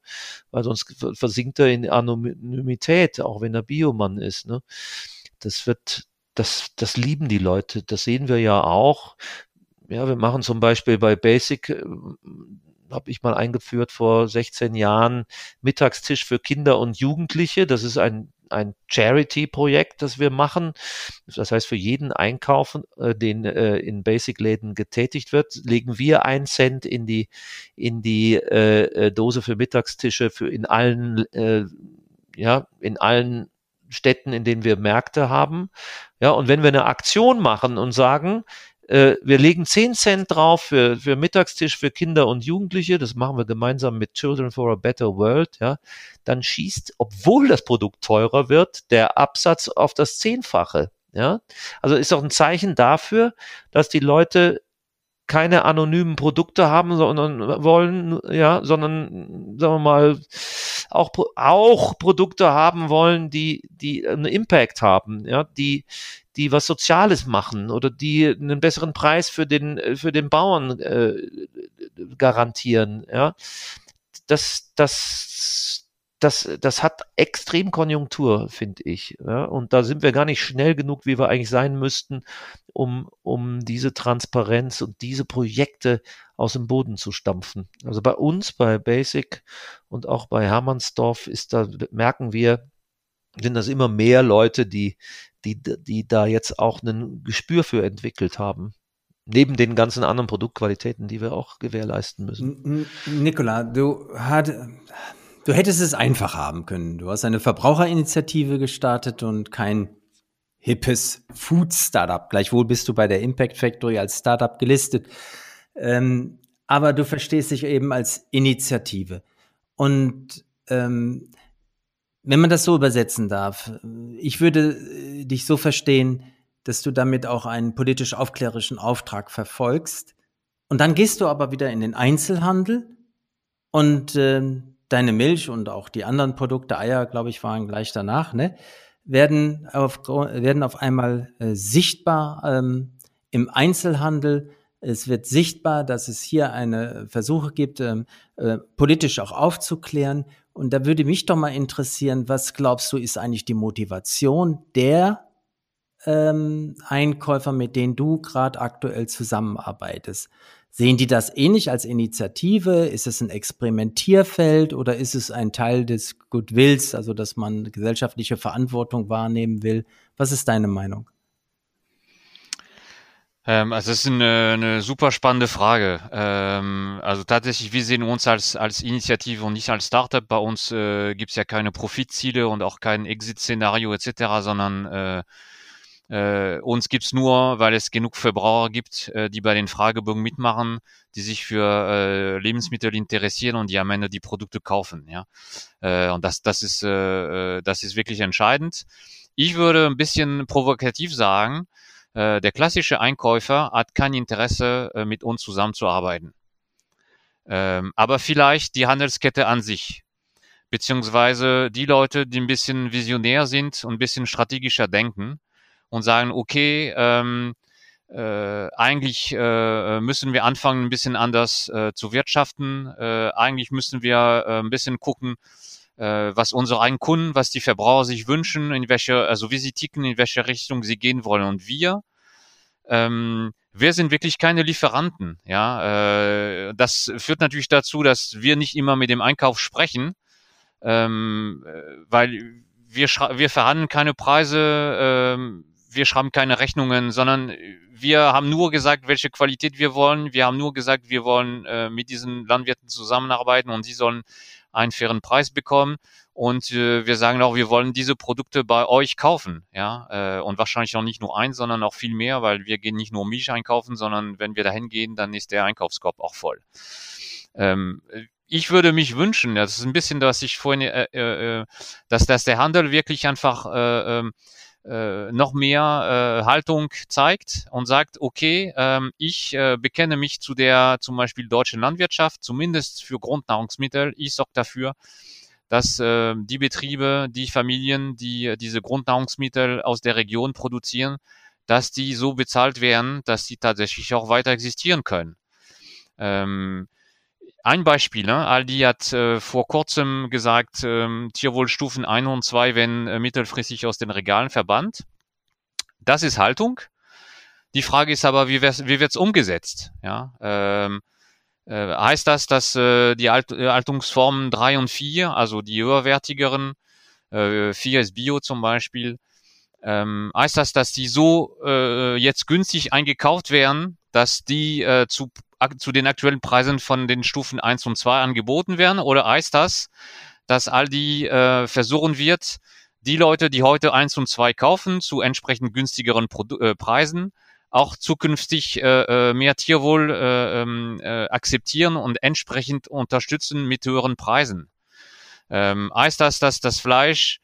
weil sonst versinkt er in Anonymität, auch wenn er Biomann ist, ne. Das wird, das, das lieben die Leute, das sehen wir ja auch. Ja, wir machen zum Beispiel bei Basic äh, habe ich mal eingeführt vor 16 Jahren Mittagstisch für Kinder und Jugendliche. Das ist ein ein Charity-Projekt, das wir machen. Das heißt, für jeden Einkauf, äh, den äh, in Basic-Läden getätigt wird, legen wir einen Cent in die, in die äh, äh Dose für Mittagstische für in allen, äh, ja, in allen Städten, in denen wir Märkte haben. Ja, und wenn wir eine Aktion machen und sagen, äh, wir legen 10 Cent drauf für, für Mittagstisch für Kinder und Jugendliche, das machen wir gemeinsam mit Children for a Better World, ja, dann schießt, obwohl das Produkt teurer wird, der Absatz auf das Zehnfache. Ja, also ist auch ein Zeichen dafür, dass die Leute keine anonymen Produkte haben, sondern wollen, ja, sondern sagen wir mal auch auch Produkte haben wollen, die die einen Impact haben, ja, die die was Soziales machen oder die einen besseren Preis für den für den Bauern äh, garantieren, ja. Das das das, das hat extrem Konjunktur, finde ich. Ja? Und da sind wir gar nicht schnell genug, wie wir eigentlich sein müssten, um, um diese Transparenz und diese Projekte aus dem Boden zu stampfen. Also bei uns, bei Basic und auch bei Hermannsdorf ist da, merken wir, sind das immer mehr Leute, die, die, die da jetzt auch ein Gespür für entwickelt haben neben den ganzen anderen Produktqualitäten, die wir auch gewährleisten müssen. Nicola, du hat, Du hättest es einfach haben können. Du hast eine Verbraucherinitiative gestartet und kein hippes Food-Startup. Gleichwohl bist du bei der Impact Factory als Startup gelistet. Ähm, aber du verstehst dich eben als Initiative. Und ähm, wenn man das so übersetzen darf, ich würde äh, dich so verstehen, dass du damit auch einen politisch-aufklärerischen Auftrag verfolgst. Und dann gehst du aber wieder in den Einzelhandel und ähm, deine Milch und auch die anderen Produkte, Eier, glaube ich, waren gleich danach, ne, werden auf, werden auf einmal äh, sichtbar ähm, im Einzelhandel. Es wird sichtbar, dass es hier eine Versuche gibt, ähm, äh, politisch auch aufzuklären. Und da würde mich doch mal interessieren, was glaubst du, ist eigentlich die Motivation der ähm, Einkäufer, mit denen du gerade aktuell zusammenarbeitest? Sehen die das ähnlich als Initiative? Ist es ein Experimentierfeld oder ist es ein Teil des Goodwills, also dass man gesellschaftliche Verantwortung wahrnehmen will? Was ist deine Meinung? Ähm, also das ist eine, eine super spannende Frage. Ähm, also tatsächlich, wir sehen uns als, als Initiative und nicht als Startup. Bei uns äh, gibt es ja keine Profitziele und auch kein Exit-Szenario etc., sondern äh, äh, uns gibt's nur, weil es genug Verbraucher gibt, äh, die bei den Fragebögen mitmachen, die sich für äh, Lebensmittel interessieren und die am Ende die Produkte kaufen. Ja, äh, und das, das ist, äh, äh, das ist wirklich entscheidend. Ich würde ein bisschen provokativ sagen, äh, der klassische Einkäufer hat kein Interesse, äh, mit uns zusammenzuarbeiten. Ähm, aber vielleicht die Handelskette an sich beziehungsweise die Leute, die ein bisschen visionär sind und ein bisschen strategischer denken und sagen, okay, ähm, äh, eigentlich äh, müssen wir anfangen, ein bisschen anders äh, zu wirtschaften. Äh, eigentlich müssen wir äh, ein bisschen gucken, äh, was unsere eigenen Kunden, was die Verbraucher sich wünschen, in welche, also wie sie ticken, in welche Richtung sie gehen wollen. Und wir, ähm, wir sind wirklich keine Lieferanten. Ja, äh, das führt natürlich dazu, dass wir nicht immer mit dem Einkauf sprechen, ähm, äh, weil wir, wir verhandeln keine Preise. Ähm, wir schreiben keine Rechnungen, sondern wir haben nur gesagt, welche Qualität wir wollen. Wir haben nur gesagt, wir wollen äh, mit diesen Landwirten zusammenarbeiten und sie sollen einen fairen Preis bekommen. Und äh, wir sagen auch, wir wollen diese Produkte bei euch kaufen, ja, äh, und wahrscheinlich auch nicht nur eins, sondern auch viel mehr, weil wir gehen nicht nur Milch einkaufen, sondern wenn wir dahin gehen, dann ist der Einkaufskorb auch voll. Ähm, ich würde mich wünschen, das ist ein bisschen, dass ich vorhin, äh, äh, dass, dass der Handel wirklich einfach äh, äh, noch mehr äh, Haltung zeigt und sagt, okay, ähm, ich äh, bekenne mich zu der zum Beispiel deutschen Landwirtschaft, zumindest für Grundnahrungsmittel. Ich sorge dafür, dass äh, die Betriebe, die Familien, die äh, diese Grundnahrungsmittel aus der Region produzieren, dass die so bezahlt werden, dass sie tatsächlich auch weiter existieren können. Ähm, ein Beispiel, ne? Aldi hat äh, vor kurzem gesagt, ähm, Tierwohlstufen 1 und 2 werden äh, mittelfristig aus den Regalen verbannt. Das ist Haltung. Die Frage ist aber, wie, wie wird es umgesetzt? Ja, ähm, äh, heißt das, dass äh, die Alt äh, Haltungsformen 3 und 4, also die höherwertigeren äh, vier ist Bio zum Beispiel, ähm, heißt das, dass die so äh, jetzt günstig eingekauft werden, dass die äh, zu, zu den aktuellen Preisen von den Stufen 1 und 2 angeboten werden? Oder heißt das, dass Aldi äh, versuchen wird, die Leute, die heute 1 und 2 kaufen, zu entsprechend günstigeren Produ äh, Preisen, auch zukünftig äh, äh, mehr Tierwohl äh, ähm, äh, akzeptieren und entsprechend unterstützen mit höheren Preisen. Ähm, heißt das, dass das Fleisch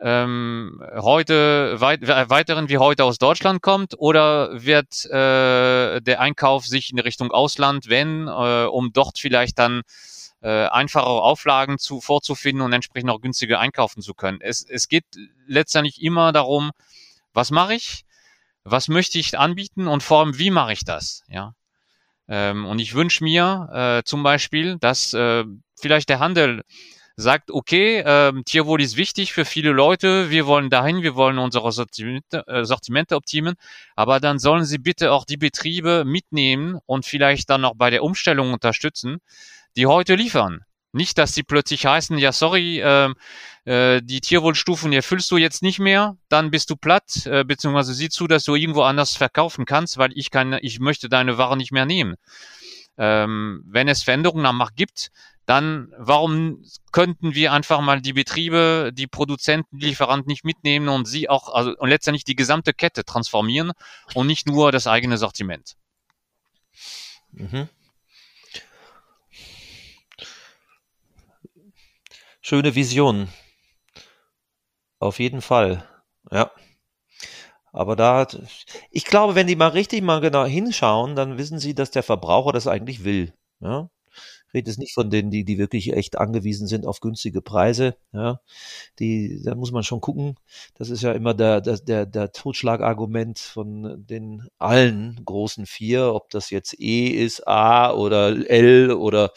ähm, heute weit, weiteren wie heute aus Deutschland kommt oder wird äh, der Einkauf sich in Richtung Ausland, wenn, äh, um dort vielleicht dann äh, einfachere Auflagen zu, vorzufinden und entsprechend auch günstiger einkaufen zu können. Es, es geht letztendlich immer darum, was mache ich, was möchte ich anbieten und vor allem, wie mache ich das, ja. Ähm, und ich wünsche mir äh, zum Beispiel, dass äh, vielleicht der Handel sagt, okay, ähm, Tierwohl ist wichtig für viele Leute, wir wollen dahin, wir wollen unsere Sortimente, äh, Sortimente optimieren, aber dann sollen sie bitte auch die Betriebe mitnehmen und vielleicht dann auch bei der Umstellung unterstützen, die heute liefern. Nicht, dass sie plötzlich heißen, ja, sorry, äh, äh, die Tierwohlstufen erfüllst du jetzt nicht mehr, dann bist du platt, äh, beziehungsweise sieh zu, dass du irgendwo anders verkaufen kannst, weil ich kann, ich möchte deine Ware nicht mehr nehmen. Ähm, wenn es Veränderungen am Markt gibt, dann warum könnten wir einfach mal die Betriebe, die Produzenten, die Lieferanten nicht mitnehmen und sie auch, also und letztendlich die gesamte Kette transformieren und nicht nur das eigene Sortiment. Mhm. Schöne Vision. Auf jeden Fall. Ja. Aber da, ich glaube, wenn die mal richtig mal genau hinschauen, dann wissen sie, dass der Verbraucher das eigentlich will. Ja. Ich rede jetzt nicht von denen, die, die wirklich echt angewiesen sind auf günstige Preise. Ja, die, da muss man schon gucken. Das ist ja immer der, der, der, der Totschlagargument von den allen großen vier, ob das jetzt E ist, A oder L oder,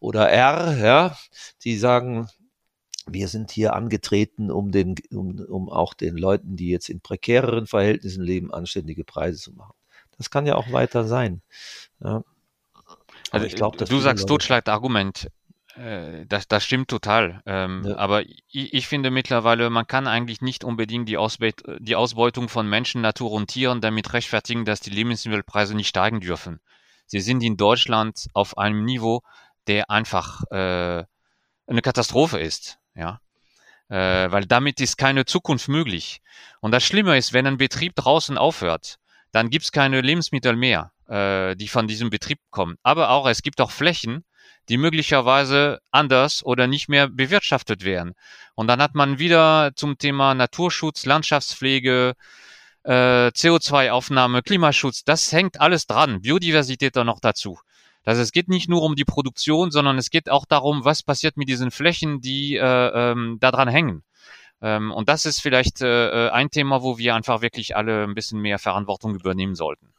oder R, ja. Die sagen, wir sind hier angetreten, um den, um, um auch den Leuten, die jetzt in prekäreren Verhältnissen leben, anständige Preise zu machen. Das kann ja auch weiter sein. Ja. Also ich glaube, du sagst Totschlagargument. Äh, das, das stimmt total. Ähm, ja. Aber ich, ich, finde mittlerweile, man kann eigentlich nicht unbedingt die, Ausbeut die Ausbeutung von Menschen, Natur und Tieren damit rechtfertigen, dass die Lebensmittelpreise nicht steigen dürfen. Sie sind in Deutschland auf einem Niveau, der einfach äh, eine Katastrophe ist. Ja. Äh, weil damit ist keine Zukunft möglich. Und das Schlimme ist, wenn ein Betrieb draußen aufhört, dann gibt's keine Lebensmittel mehr äh, die von diesem Betrieb kommen. Aber auch es gibt auch Flächen, die möglicherweise anders oder nicht mehr bewirtschaftet werden. Und dann hat man wieder zum Thema Naturschutz, Landschaftspflege, äh, CO2-Aufnahme, Klimaschutz, das hängt alles dran. Biodiversität dann noch dazu. Also es geht nicht nur um die Produktion, sondern es geht auch darum, was passiert mit diesen Flächen, die äh, ähm, daran hängen. Ähm, und das ist vielleicht äh, äh ein Thema, wo wir einfach wirklich alle ein bisschen mehr Verantwortung übernehmen sollten.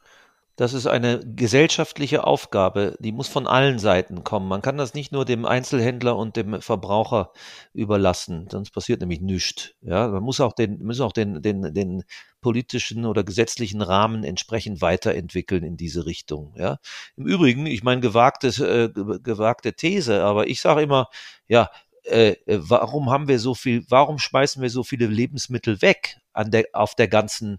Das ist eine gesellschaftliche Aufgabe, die muss von allen Seiten kommen. Man kann das nicht nur dem Einzelhändler und dem Verbraucher überlassen, sonst passiert nämlich nichts. Ja, man muss auch den, müssen auch den, den, den politischen oder gesetzlichen Rahmen entsprechend weiterentwickeln in diese Richtung. Ja, im Übrigen, ich meine gewagtes, äh, gewagte These, aber ich sage immer, ja, äh, warum haben wir so viel, warum schmeißen wir so viele Lebensmittel weg an der, auf der ganzen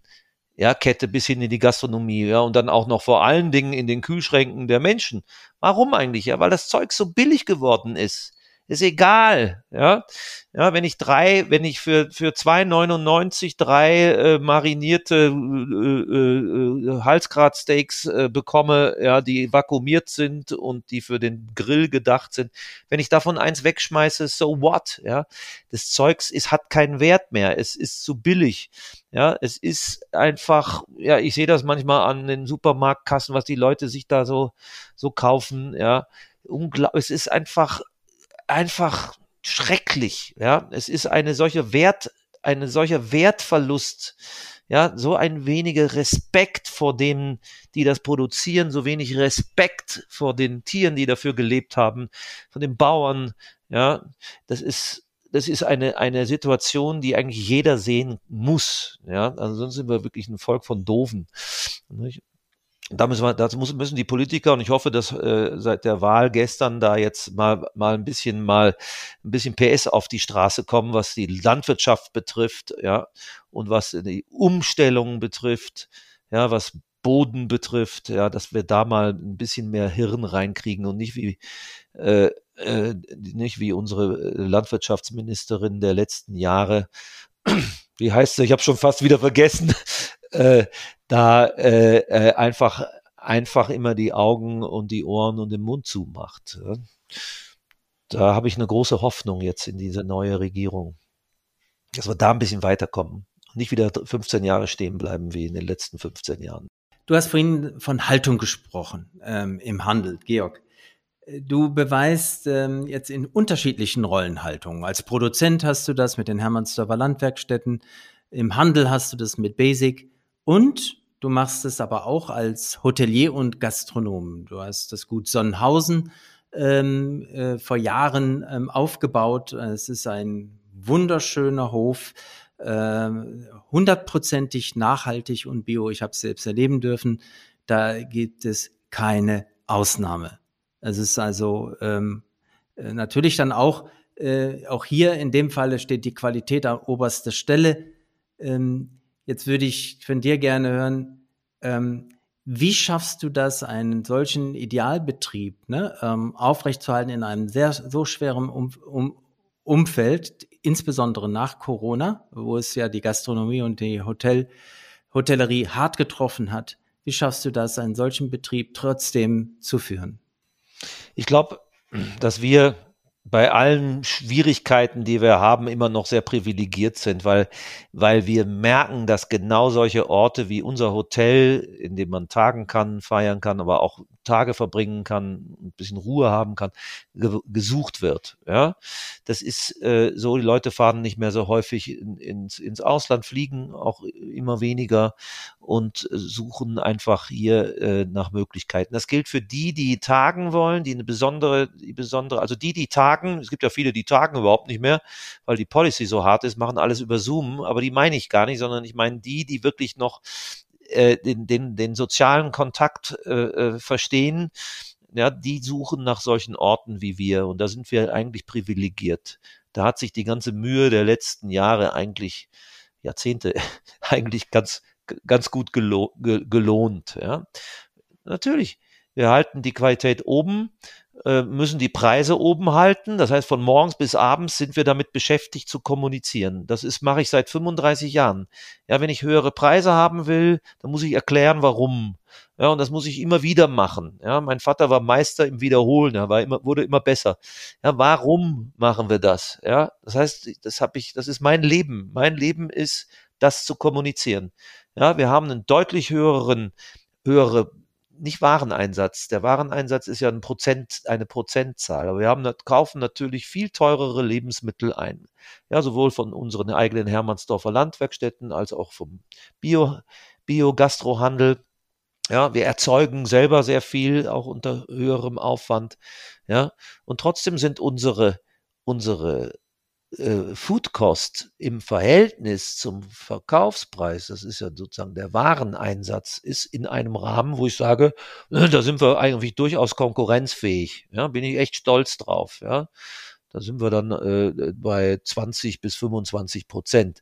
ja, Kette bis hin in die Gastronomie, ja, und dann auch noch vor allen Dingen in den Kühlschränken der Menschen. Warum eigentlich? Ja, weil das Zeug so billig geworden ist. Ist egal, ja. Ja, wenn ich drei, wenn ich für, für 2,99 drei äh, marinierte äh, äh, Halsgratsteaks äh, bekomme, ja, die vakuumiert sind und die für den Grill gedacht sind, wenn ich davon eins wegschmeiße, so what, ja. Das Zeugs ist, hat keinen Wert mehr. Es ist zu billig. Ja, es ist einfach, ja, ich sehe das manchmal an den Supermarktkassen, was die Leute sich da so, so kaufen, ja. Unglaublich, es ist einfach einfach schrecklich. Ja, es ist eine solche Wert, eine solcher Wertverlust. Ja, so ein weniger Respekt vor denen, die das produzieren, so wenig Respekt vor den Tieren, die dafür gelebt haben, von den Bauern. Ja, das ist, das ist eine, eine Situation, die eigentlich jeder sehen muss. Ja, also sonst sind wir wirklich ein Volk von Doofen. Da müssen wir, dazu müssen die Politiker und ich hoffe, dass äh, seit der Wahl gestern da jetzt mal mal ein bisschen mal ein bisschen PS auf die Straße kommen, was die Landwirtschaft betrifft, ja, und was die Umstellung betrifft, ja, was Boden betrifft, ja, dass wir da mal ein bisschen mehr Hirn reinkriegen und nicht wie äh, äh, nicht wie unsere Landwirtschaftsministerin der letzten Jahre. Wie heißt sie? Ich habe schon fast wieder vergessen. Äh, da äh, äh, einfach einfach immer die Augen und die Ohren und den Mund zumacht. Da habe ich eine große Hoffnung jetzt in diese neue Regierung, dass wir da ein bisschen weiterkommen und nicht wieder 15 Jahre stehen bleiben wie in den letzten 15 Jahren. Du hast vorhin von Haltung gesprochen ähm, im Handel, Georg. Du beweist ähm, jetzt in unterschiedlichen Rollenhaltungen. Als Produzent hast du das mit den Hermannsdorfer Landwerkstätten, im Handel hast du das mit Basic und du machst es aber auch als Hotelier und Gastronom. Du hast das Gut Sonnenhausen ähm, äh, vor Jahren ähm, aufgebaut. Es ist ein wunderschöner Hof, äh, hundertprozentig nachhaltig und bio. Ich habe es selbst erleben dürfen. Da gibt es keine Ausnahme. Es ist also ähm, äh, natürlich dann auch, äh, auch hier in dem Falle steht die Qualität an oberster Stelle. Ähm, jetzt würde ich von dir gerne hören, ähm, wie schaffst du das, einen solchen Idealbetrieb ne, ähm, aufrechtzuerhalten in einem sehr so schweren um, um, Umfeld, insbesondere nach Corona, wo es ja die Gastronomie und die Hotel, Hotellerie hart getroffen hat. Wie schaffst du das, einen solchen Betrieb trotzdem zu führen? Ich glaube, dass wir bei allen Schwierigkeiten, die wir haben, immer noch sehr privilegiert sind, weil, weil wir merken, dass genau solche Orte wie unser Hotel, in dem man tagen kann, feiern kann, aber auch Tage verbringen kann, ein bisschen Ruhe haben kann, ge gesucht wird. Ja, das ist äh, so. Die Leute fahren nicht mehr so häufig in, ins, ins Ausland, fliegen auch immer weniger und suchen einfach hier äh, nach Möglichkeiten. Das gilt für die, die tagen wollen, die eine besondere, die besondere, also die, die tagen. Es gibt ja viele, die tagen überhaupt nicht mehr, weil die Policy so hart ist, machen alles über Zoom. Aber die meine ich gar nicht, sondern ich meine die, die wirklich noch äh, den, den, den sozialen Kontakt äh, äh, verstehen, ja, die suchen nach solchen Orten wie wir. Und da sind wir eigentlich privilegiert. Da hat sich die ganze Mühe der letzten Jahre eigentlich, Jahrzehnte, eigentlich ganz, ganz gut gelo gelohnt. Ja. Natürlich, wir halten die Qualität oben, äh, müssen die Preise oben halten. Das heißt, von morgens bis abends sind wir damit beschäftigt zu kommunizieren. Das ist, mache ich seit 35 Jahren. Ja, wenn ich höhere Preise haben will, dann muss ich erklären, warum. Ja, und das muss ich immer wieder machen. Ja, mein Vater war Meister im Wiederholen, er war immer, wurde immer besser. Ja, warum machen wir das? Ja, das heißt, das habe ich, das ist mein Leben. Mein Leben ist, das zu kommunizieren. Ja, wir haben einen deutlich höheren, höhere nicht Wareneinsatz. Der Wareneinsatz ist ja ein Prozent, eine Prozentzahl. Aber wir haben, kaufen natürlich viel teurere Lebensmittel ein. Ja, sowohl von unseren eigenen Hermannsdorfer Landwerkstätten als auch vom Bio, Bio-Gastrohandel. Ja, wir erzeugen selber sehr viel, auch unter höherem Aufwand. Ja, und trotzdem sind unsere, unsere äh, Food Cost im Verhältnis zum Verkaufspreis, das ist ja sozusagen der Wareneinsatz, ist in einem Rahmen, wo ich sage, da sind wir eigentlich durchaus konkurrenzfähig. Ja, bin ich echt stolz drauf. Ja, da sind wir dann äh, bei 20 bis 25 Prozent.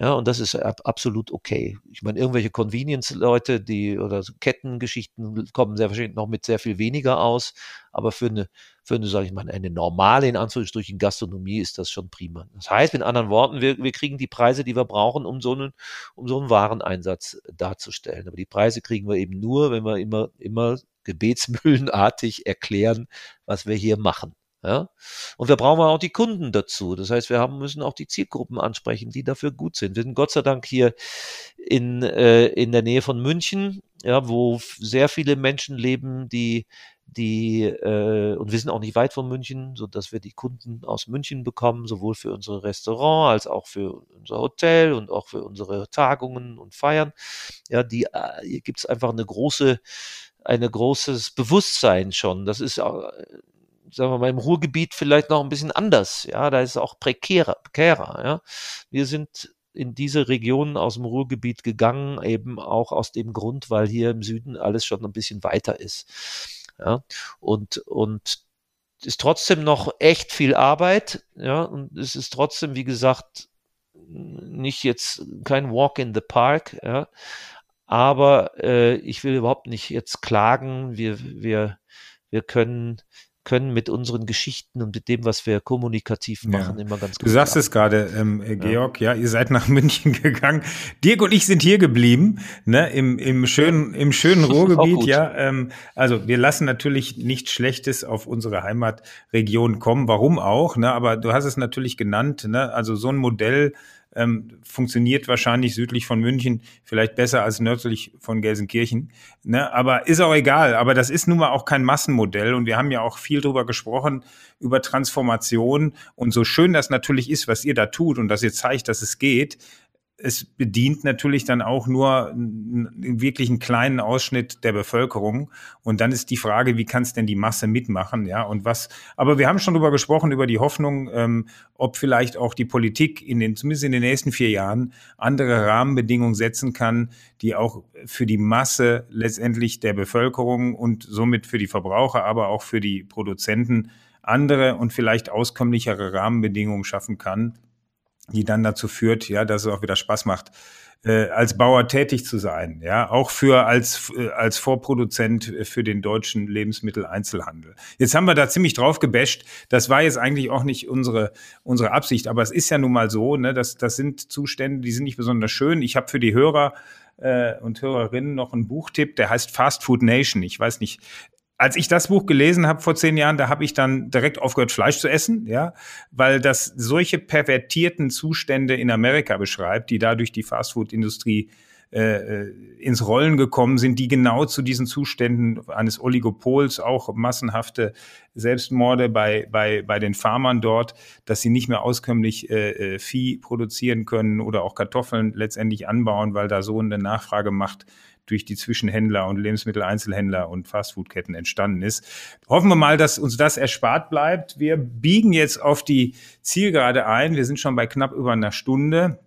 Ja, und das ist absolut okay. Ich meine, irgendwelche Convenience-Leute, die oder so Kettengeschichten kommen sehr wahrscheinlich noch mit sehr viel weniger aus. Aber für eine, für eine, sage ich mal, eine normale, in Anführungsstrichen, Gastronomie ist das schon prima. Das heißt, mit anderen Worten, wir, wir kriegen die Preise, die wir brauchen, um so einen, um so einen Wareneinsatz darzustellen. Aber die Preise kriegen wir eben nur, wenn wir immer, immer gebetsmühlenartig erklären, was wir hier machen. Ja? Und wir brauchen auch die Kunden dazu. Das heißt, wir haben, müssen auch die Zielgruppen ansprechen, die dafür gut sind. Wir sind Gott sei Dank hier in, äh, in der Nähe von München, ja, wo sehr viele Menschen leben, die die äh, und wir sind auch nicht weit von München, so dass wir die Kunden aus München bekommen, sowohl für unsere Restaurant als auch für unser Hotel und auch für unsere Tagungen und Feiern. Ja, die äh, hier gibt es einfach eine große, eine großes Bewusstsein schon. Das ist auch sagen wir mal, im Ruhrgebiet vielleicht noch ein bisschen anders. Ja, da ist es auch prekärer, prekärer. Ja, wir sind in diese Regionen aus dem Ruhrgebiet gegangen, eben auch aus dem Grund, weil hier im Süden alles schon ein bisschen weiter ist. Ja, und, und ist trotzdem noch echt viel Arbeit, ja, und es ist trotzdem, wie gesagt, nicht jetzt kein Walk in the Park, ja, aber äh, ich will überhaupt nicht jetzt klagen. Wir, wir, wir können können mit unseren Geschichten und mit dem, was wir kommunikativ machen, ja. immer ganz gut. Du sagst es gerade, ähm, äh, Georg, ja. ja. ihr seid nach München gegangen. Dirk und ich sind hier geblieben, ne, im, im schönen, im schönen Ruhrgebiet, ja. Ähm, also wir lassen natürlich nichts Schlechtes auf unsere Heimatregion kommen. Warum auch, ne? Aber du hast es natürlich genannt, ne? Also so ein Modell ähm, funktioniert wahrscheinlich südlich von München vielleicht besser als nördlich von Gelsenkirchen. Ne? Aber ist auch egal. Aber das ist nun mal auch kein Massenmodell. Und wir haben ja auch viel drüber gesprochen, über Transformation. Und so schön das natürlich ist, was ihr da tut und dass ihr zeigt, dass es geht, es bedient natürlich dann auch nur einen wirklich einen kleinen Ausschnitt der Bevölkerung. Und dann ist die Frage, wie kann es denn die Masse mitmachen? Ja, und was, aber wir haben schon darüber gesprochen, über die Hoffnung, ähm, ob vielleicht auch die Politik in den, zumindest in den nächsten vier Jahren, andere Rahmenbedingungen setzen kann, die auch für die Masse letztendlich der Bevölkerung und somit für die Verbraucher, aber auch für die Produzenten andere und vielleicht auskömmlichere Rahmenbedingungen schaffen kann die dann dazu führt, ja, dass es auch wieder Spaß macht, äh, als Bauer tätig zu sein, ja, auch für als äh, als Vorproduzent für den deutschen Lebensmitteleinzelhandel. Jetzt haben wir da ziemlich drauf gebasht. Das war jetzt eigentlich auch nicht unsere unsere Absicht, aber es ist ja nun mal so, ne, dass das sind Zustände, die sind nicht besonders schön. Ich habe für die Hörer äh, und Hörerinnen noch einen Buchtipp, der heißt Fast Food Nation. Ich weiß nicht, als ich das Buch gelesen habe vor zehn Jahren, da habe ich dann direkt aufgehört, Fleisch zu essen, ja, weil das solche pervertierten Zustände in Amerika beschreibt, die dadurch die Fastfood-Industrie äh, äh, ins Rollen gekommen sind, die genau zu diesen Zuständen eines Oligopols, auch massenhafte Selbstmorde bei, bei, bei den Farmern dort, dass sie nicht mehr auskömmlich äh, äh Vieh produzieren können oder auch Kartoffeln letztendlich anbauen, weil da so eine Nachfrage macht durch die Zwischenhändler und Lebensmitteleinzelhändler und Fastfoodketten entstanden ist. Hoffen wir mal, dass uns das erspart bleibt. Wir biegen jetzt auf die Zielgerade ein. Wir sind schon bei knapp über einer Stunde.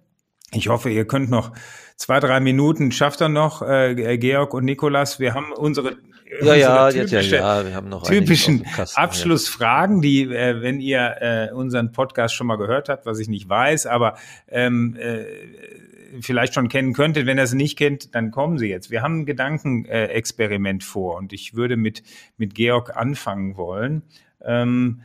Ich hoffe, ihr könnt noch zwei, drei Minuten, schafft er noch, äh, Georg und Nikolas. Wir haben unsere ja, ja, typische, ja, ja, wir haben noch typischen Kasten, Abschlussfragen, die, äh, wenn ihr äh, unseren Podcast schon mal gehört habt, was ich nicht weiß, aber ähm, äh, vielleicht schon kennen könntet. Wenn ihr sie nicht kennt, dann kommen sie jetzt. Wir haben ein Gedankenexperiment vor und ich würde mit, mit Georg anfangen wollen. Ähm,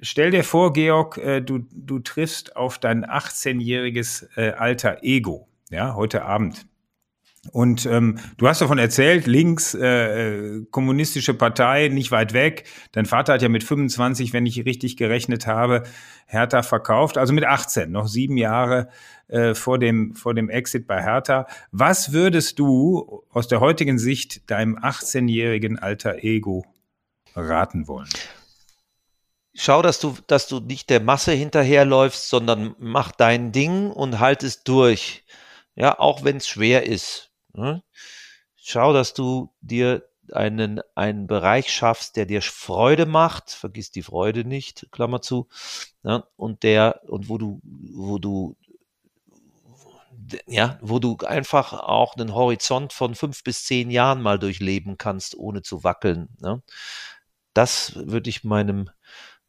stell dir vor, Georg, äh, du, du triffst auf dein 18-jähriges äh, alter Ego, ja, heute Abend. Und ähm, du hast davon erzählt, links, äh, kommunistische Partei, nicht weit weg. Dein Vater hat ja mit 25, wenn ich richtig gerechnet habe, Hertha verkauft, also mit 18, noch sieben Jahre äh, vor, dem, vor dem Exit bei Hertha. Was würdest du aus der heutigen Sicht deinem 18-jährigen alter Ego raten wollen? Schau, dass du, dass du nicht der Masse hinterherläufst, sondern mach dein Ding und halt es durch. Ja, auch wenn es schwer ist? Schau, dass du dir einen, einen Bereich schaffst, der dir Freude macht, vergiss die Freude nicht, Klammer zu, ja, und der, und wo du, wo du, ja, wo du einfach auch einen Horizont von fünf bis zehn Jahren mal durchleben kannst, ohne zu wackeln. Ne? Das würde ich meinem,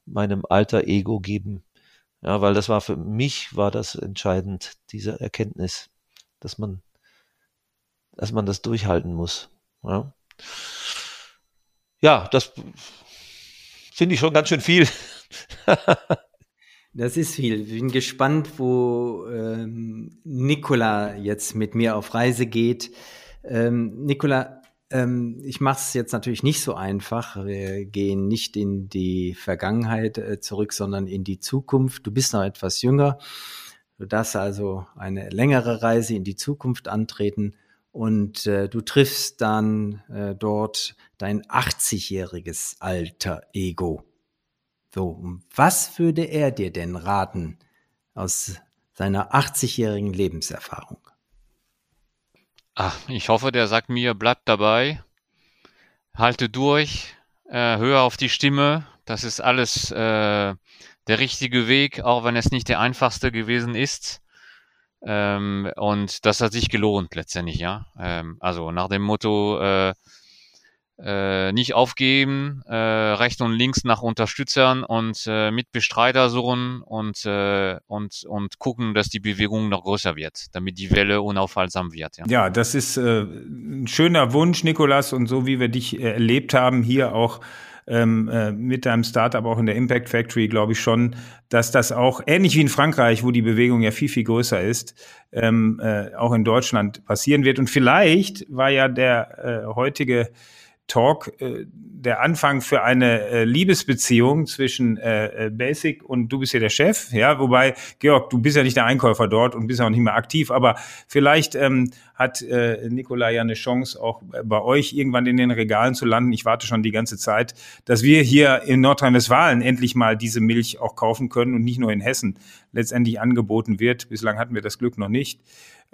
meinem alter Ego geben. Ja, weil das war für mich, war das entscheidend, diese Erkenntnis, dass man dass man das durchhalten muss. Ja, ja das finde ich schon ganz schön viel. das ist viel. Ich bin gespannt, wo ähm, Nicola jetzt mit mir auf Reise geht. Ähm, Nicola, ähm, ich mache es jetzt natürlich nicht so einfach. Wir gehen nicht in die Vergangenheit äh, zurück, sondern in die Zukunft. Du bist noch etwas jünger. Du darfst also eine längere Reise in die Zukunft antreten und äh, du triffst dann äh, dort dein 80-jähriges alter Ego. So, was würde er dir denn raten aus seiner 80-jährigen Lebenserfahrung? Ach, ich hoffe, der sagt mir, bleib dabei, halte durch, äh, hör auf die Stimme. Das ist alles äh, der richtige Weg, auch wenn es nicht der einfachste gewesen ist. Ähm, und das hat sich gelohnt letztendlich, ja. Ähm, also nach dem Motto, äh, äh, nicht aufgeben, äh, rechts und links nach Unterstützern und äh, Mitbestreiter suchen und, äh, und, und gucken, dass die Bewegung noch größer wird, damit die Welle unaufhaltsam wird. Ja, ja das ist äh, ein schöner Wunsch, Nikolas, und so wie wir dich äh, erlebt haben, hier auch ähm, äh, mit deinem Startup auch in der Impact Factory, glaube ich schon, dass das auch ähnlich wie in Frankreich, wo die Bewegung ja viel, viel größer ist, ähm, äh, auch in Deutschland passieren wird. Und vielleicht war ja der äh, heutige Talk äh, der Anfang für eine äh, Liebesbeziehung zwischen äh, äh, Basic und du bist ja der Chef, ja, wobei, Georg, du bist ja nicht der Einkäufer dort und bist auch nicht mehr aktiv, aber vielleicht ähm, hat äh, Nikola ja eine Chance, auch bei euch irgendwann in den Regalen zu landen. Ich warte schon die ganze Zeit, dass wir hier in Nordrhein-Westfalen endlich mal diese Milch auch kaufen können und nicht nur in Hessen letztendlich angeboten wird. Bislang hatten wir das Glück noch nicht.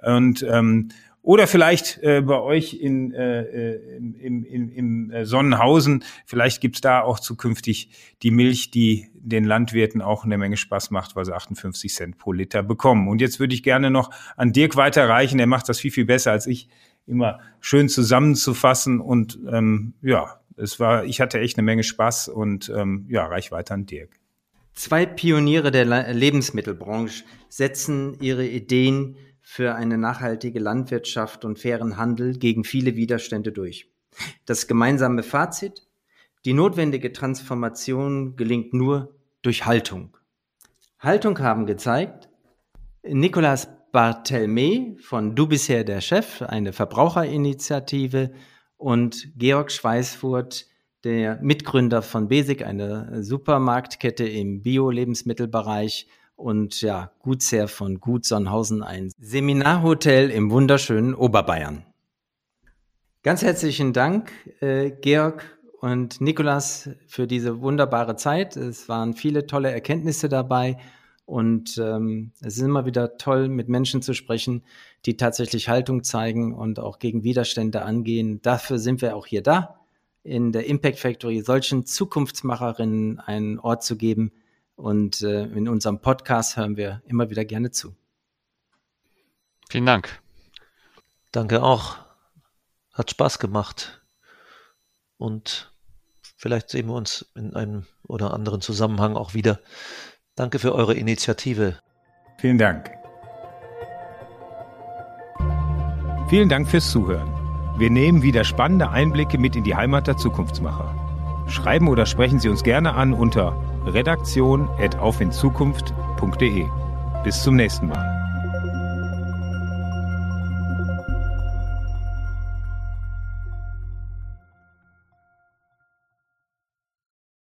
Und ähm, oder vielleicht äh, bei euch in, äh, äh im, im, im äh, Sonnenhausen, vielleicht gibt's da auch zukünftig die Milch, die den Landwirten auch eine Menge Spaß macht, weil sie 58 Cent pro Liter bekommen. Und jetzt würde ich gerne noch an Dirk weiterreichen, der macht das viel, viel besser als ich, immer schön zusammenzufassen. Und ähm, ja, es war, ich hatte echt eine Menge Spaß und ähm, ja, reich weiter an Dirk. Zwei Pioniere der Lebensmittelbranche setzen ihre Ideen für eine nachhaltige Landwirtschaft und fairen Handel gegen viele Widerstände durch. Das gemeinsame Fazit, die notwendige Transformation gelingt nur durch Haltung. Haltung haben gezeigt Nicolas Barthelme von Du bisher der Chef, eine Verbraucherinitiative, und Georg Schweißfurt, der Mitgründer von Basic, eine Supermarktkette im Bio-Lebensmittelbereich und ja, Gutsherr von Gut Sonnhausen, ein Seminarhotel im wunderschönen Oberbayern. Ganz herzlichen Dank, äh, Georg und Nikolas, für diese wunderbare Zeit. Es waren viele tolle Erkenntnisse dabei und ähm, es ist immer wieder toll, mit Menschen zu sprechen, die tatsächlich Haltung zeigen und auch gegen Widerstände angehen. Dafür sind wir auch hier da, in der Impact Factory solchen Zukunftsmacherinnen einen Ort zu geben, und äh, in unserem Podcast hören wir immer wieder gerne zu. Vielen Dank. Danke auch. Hat Spaß gemacht. Und vielleicht sehen wir uns in einem oder anderen Zusammenhang auch wieder. Danke für eure Initiative. Vielen Dank. Vielen Dank fürs Zuhören. Wir nehmen wieder spannende Einblicke mit in die Heimat der Zukunftsmacher. Schreiben oder sprechen Sie uns gerne an unter redaktion.aufinzukunft.de. Bis zum nächsten Mal.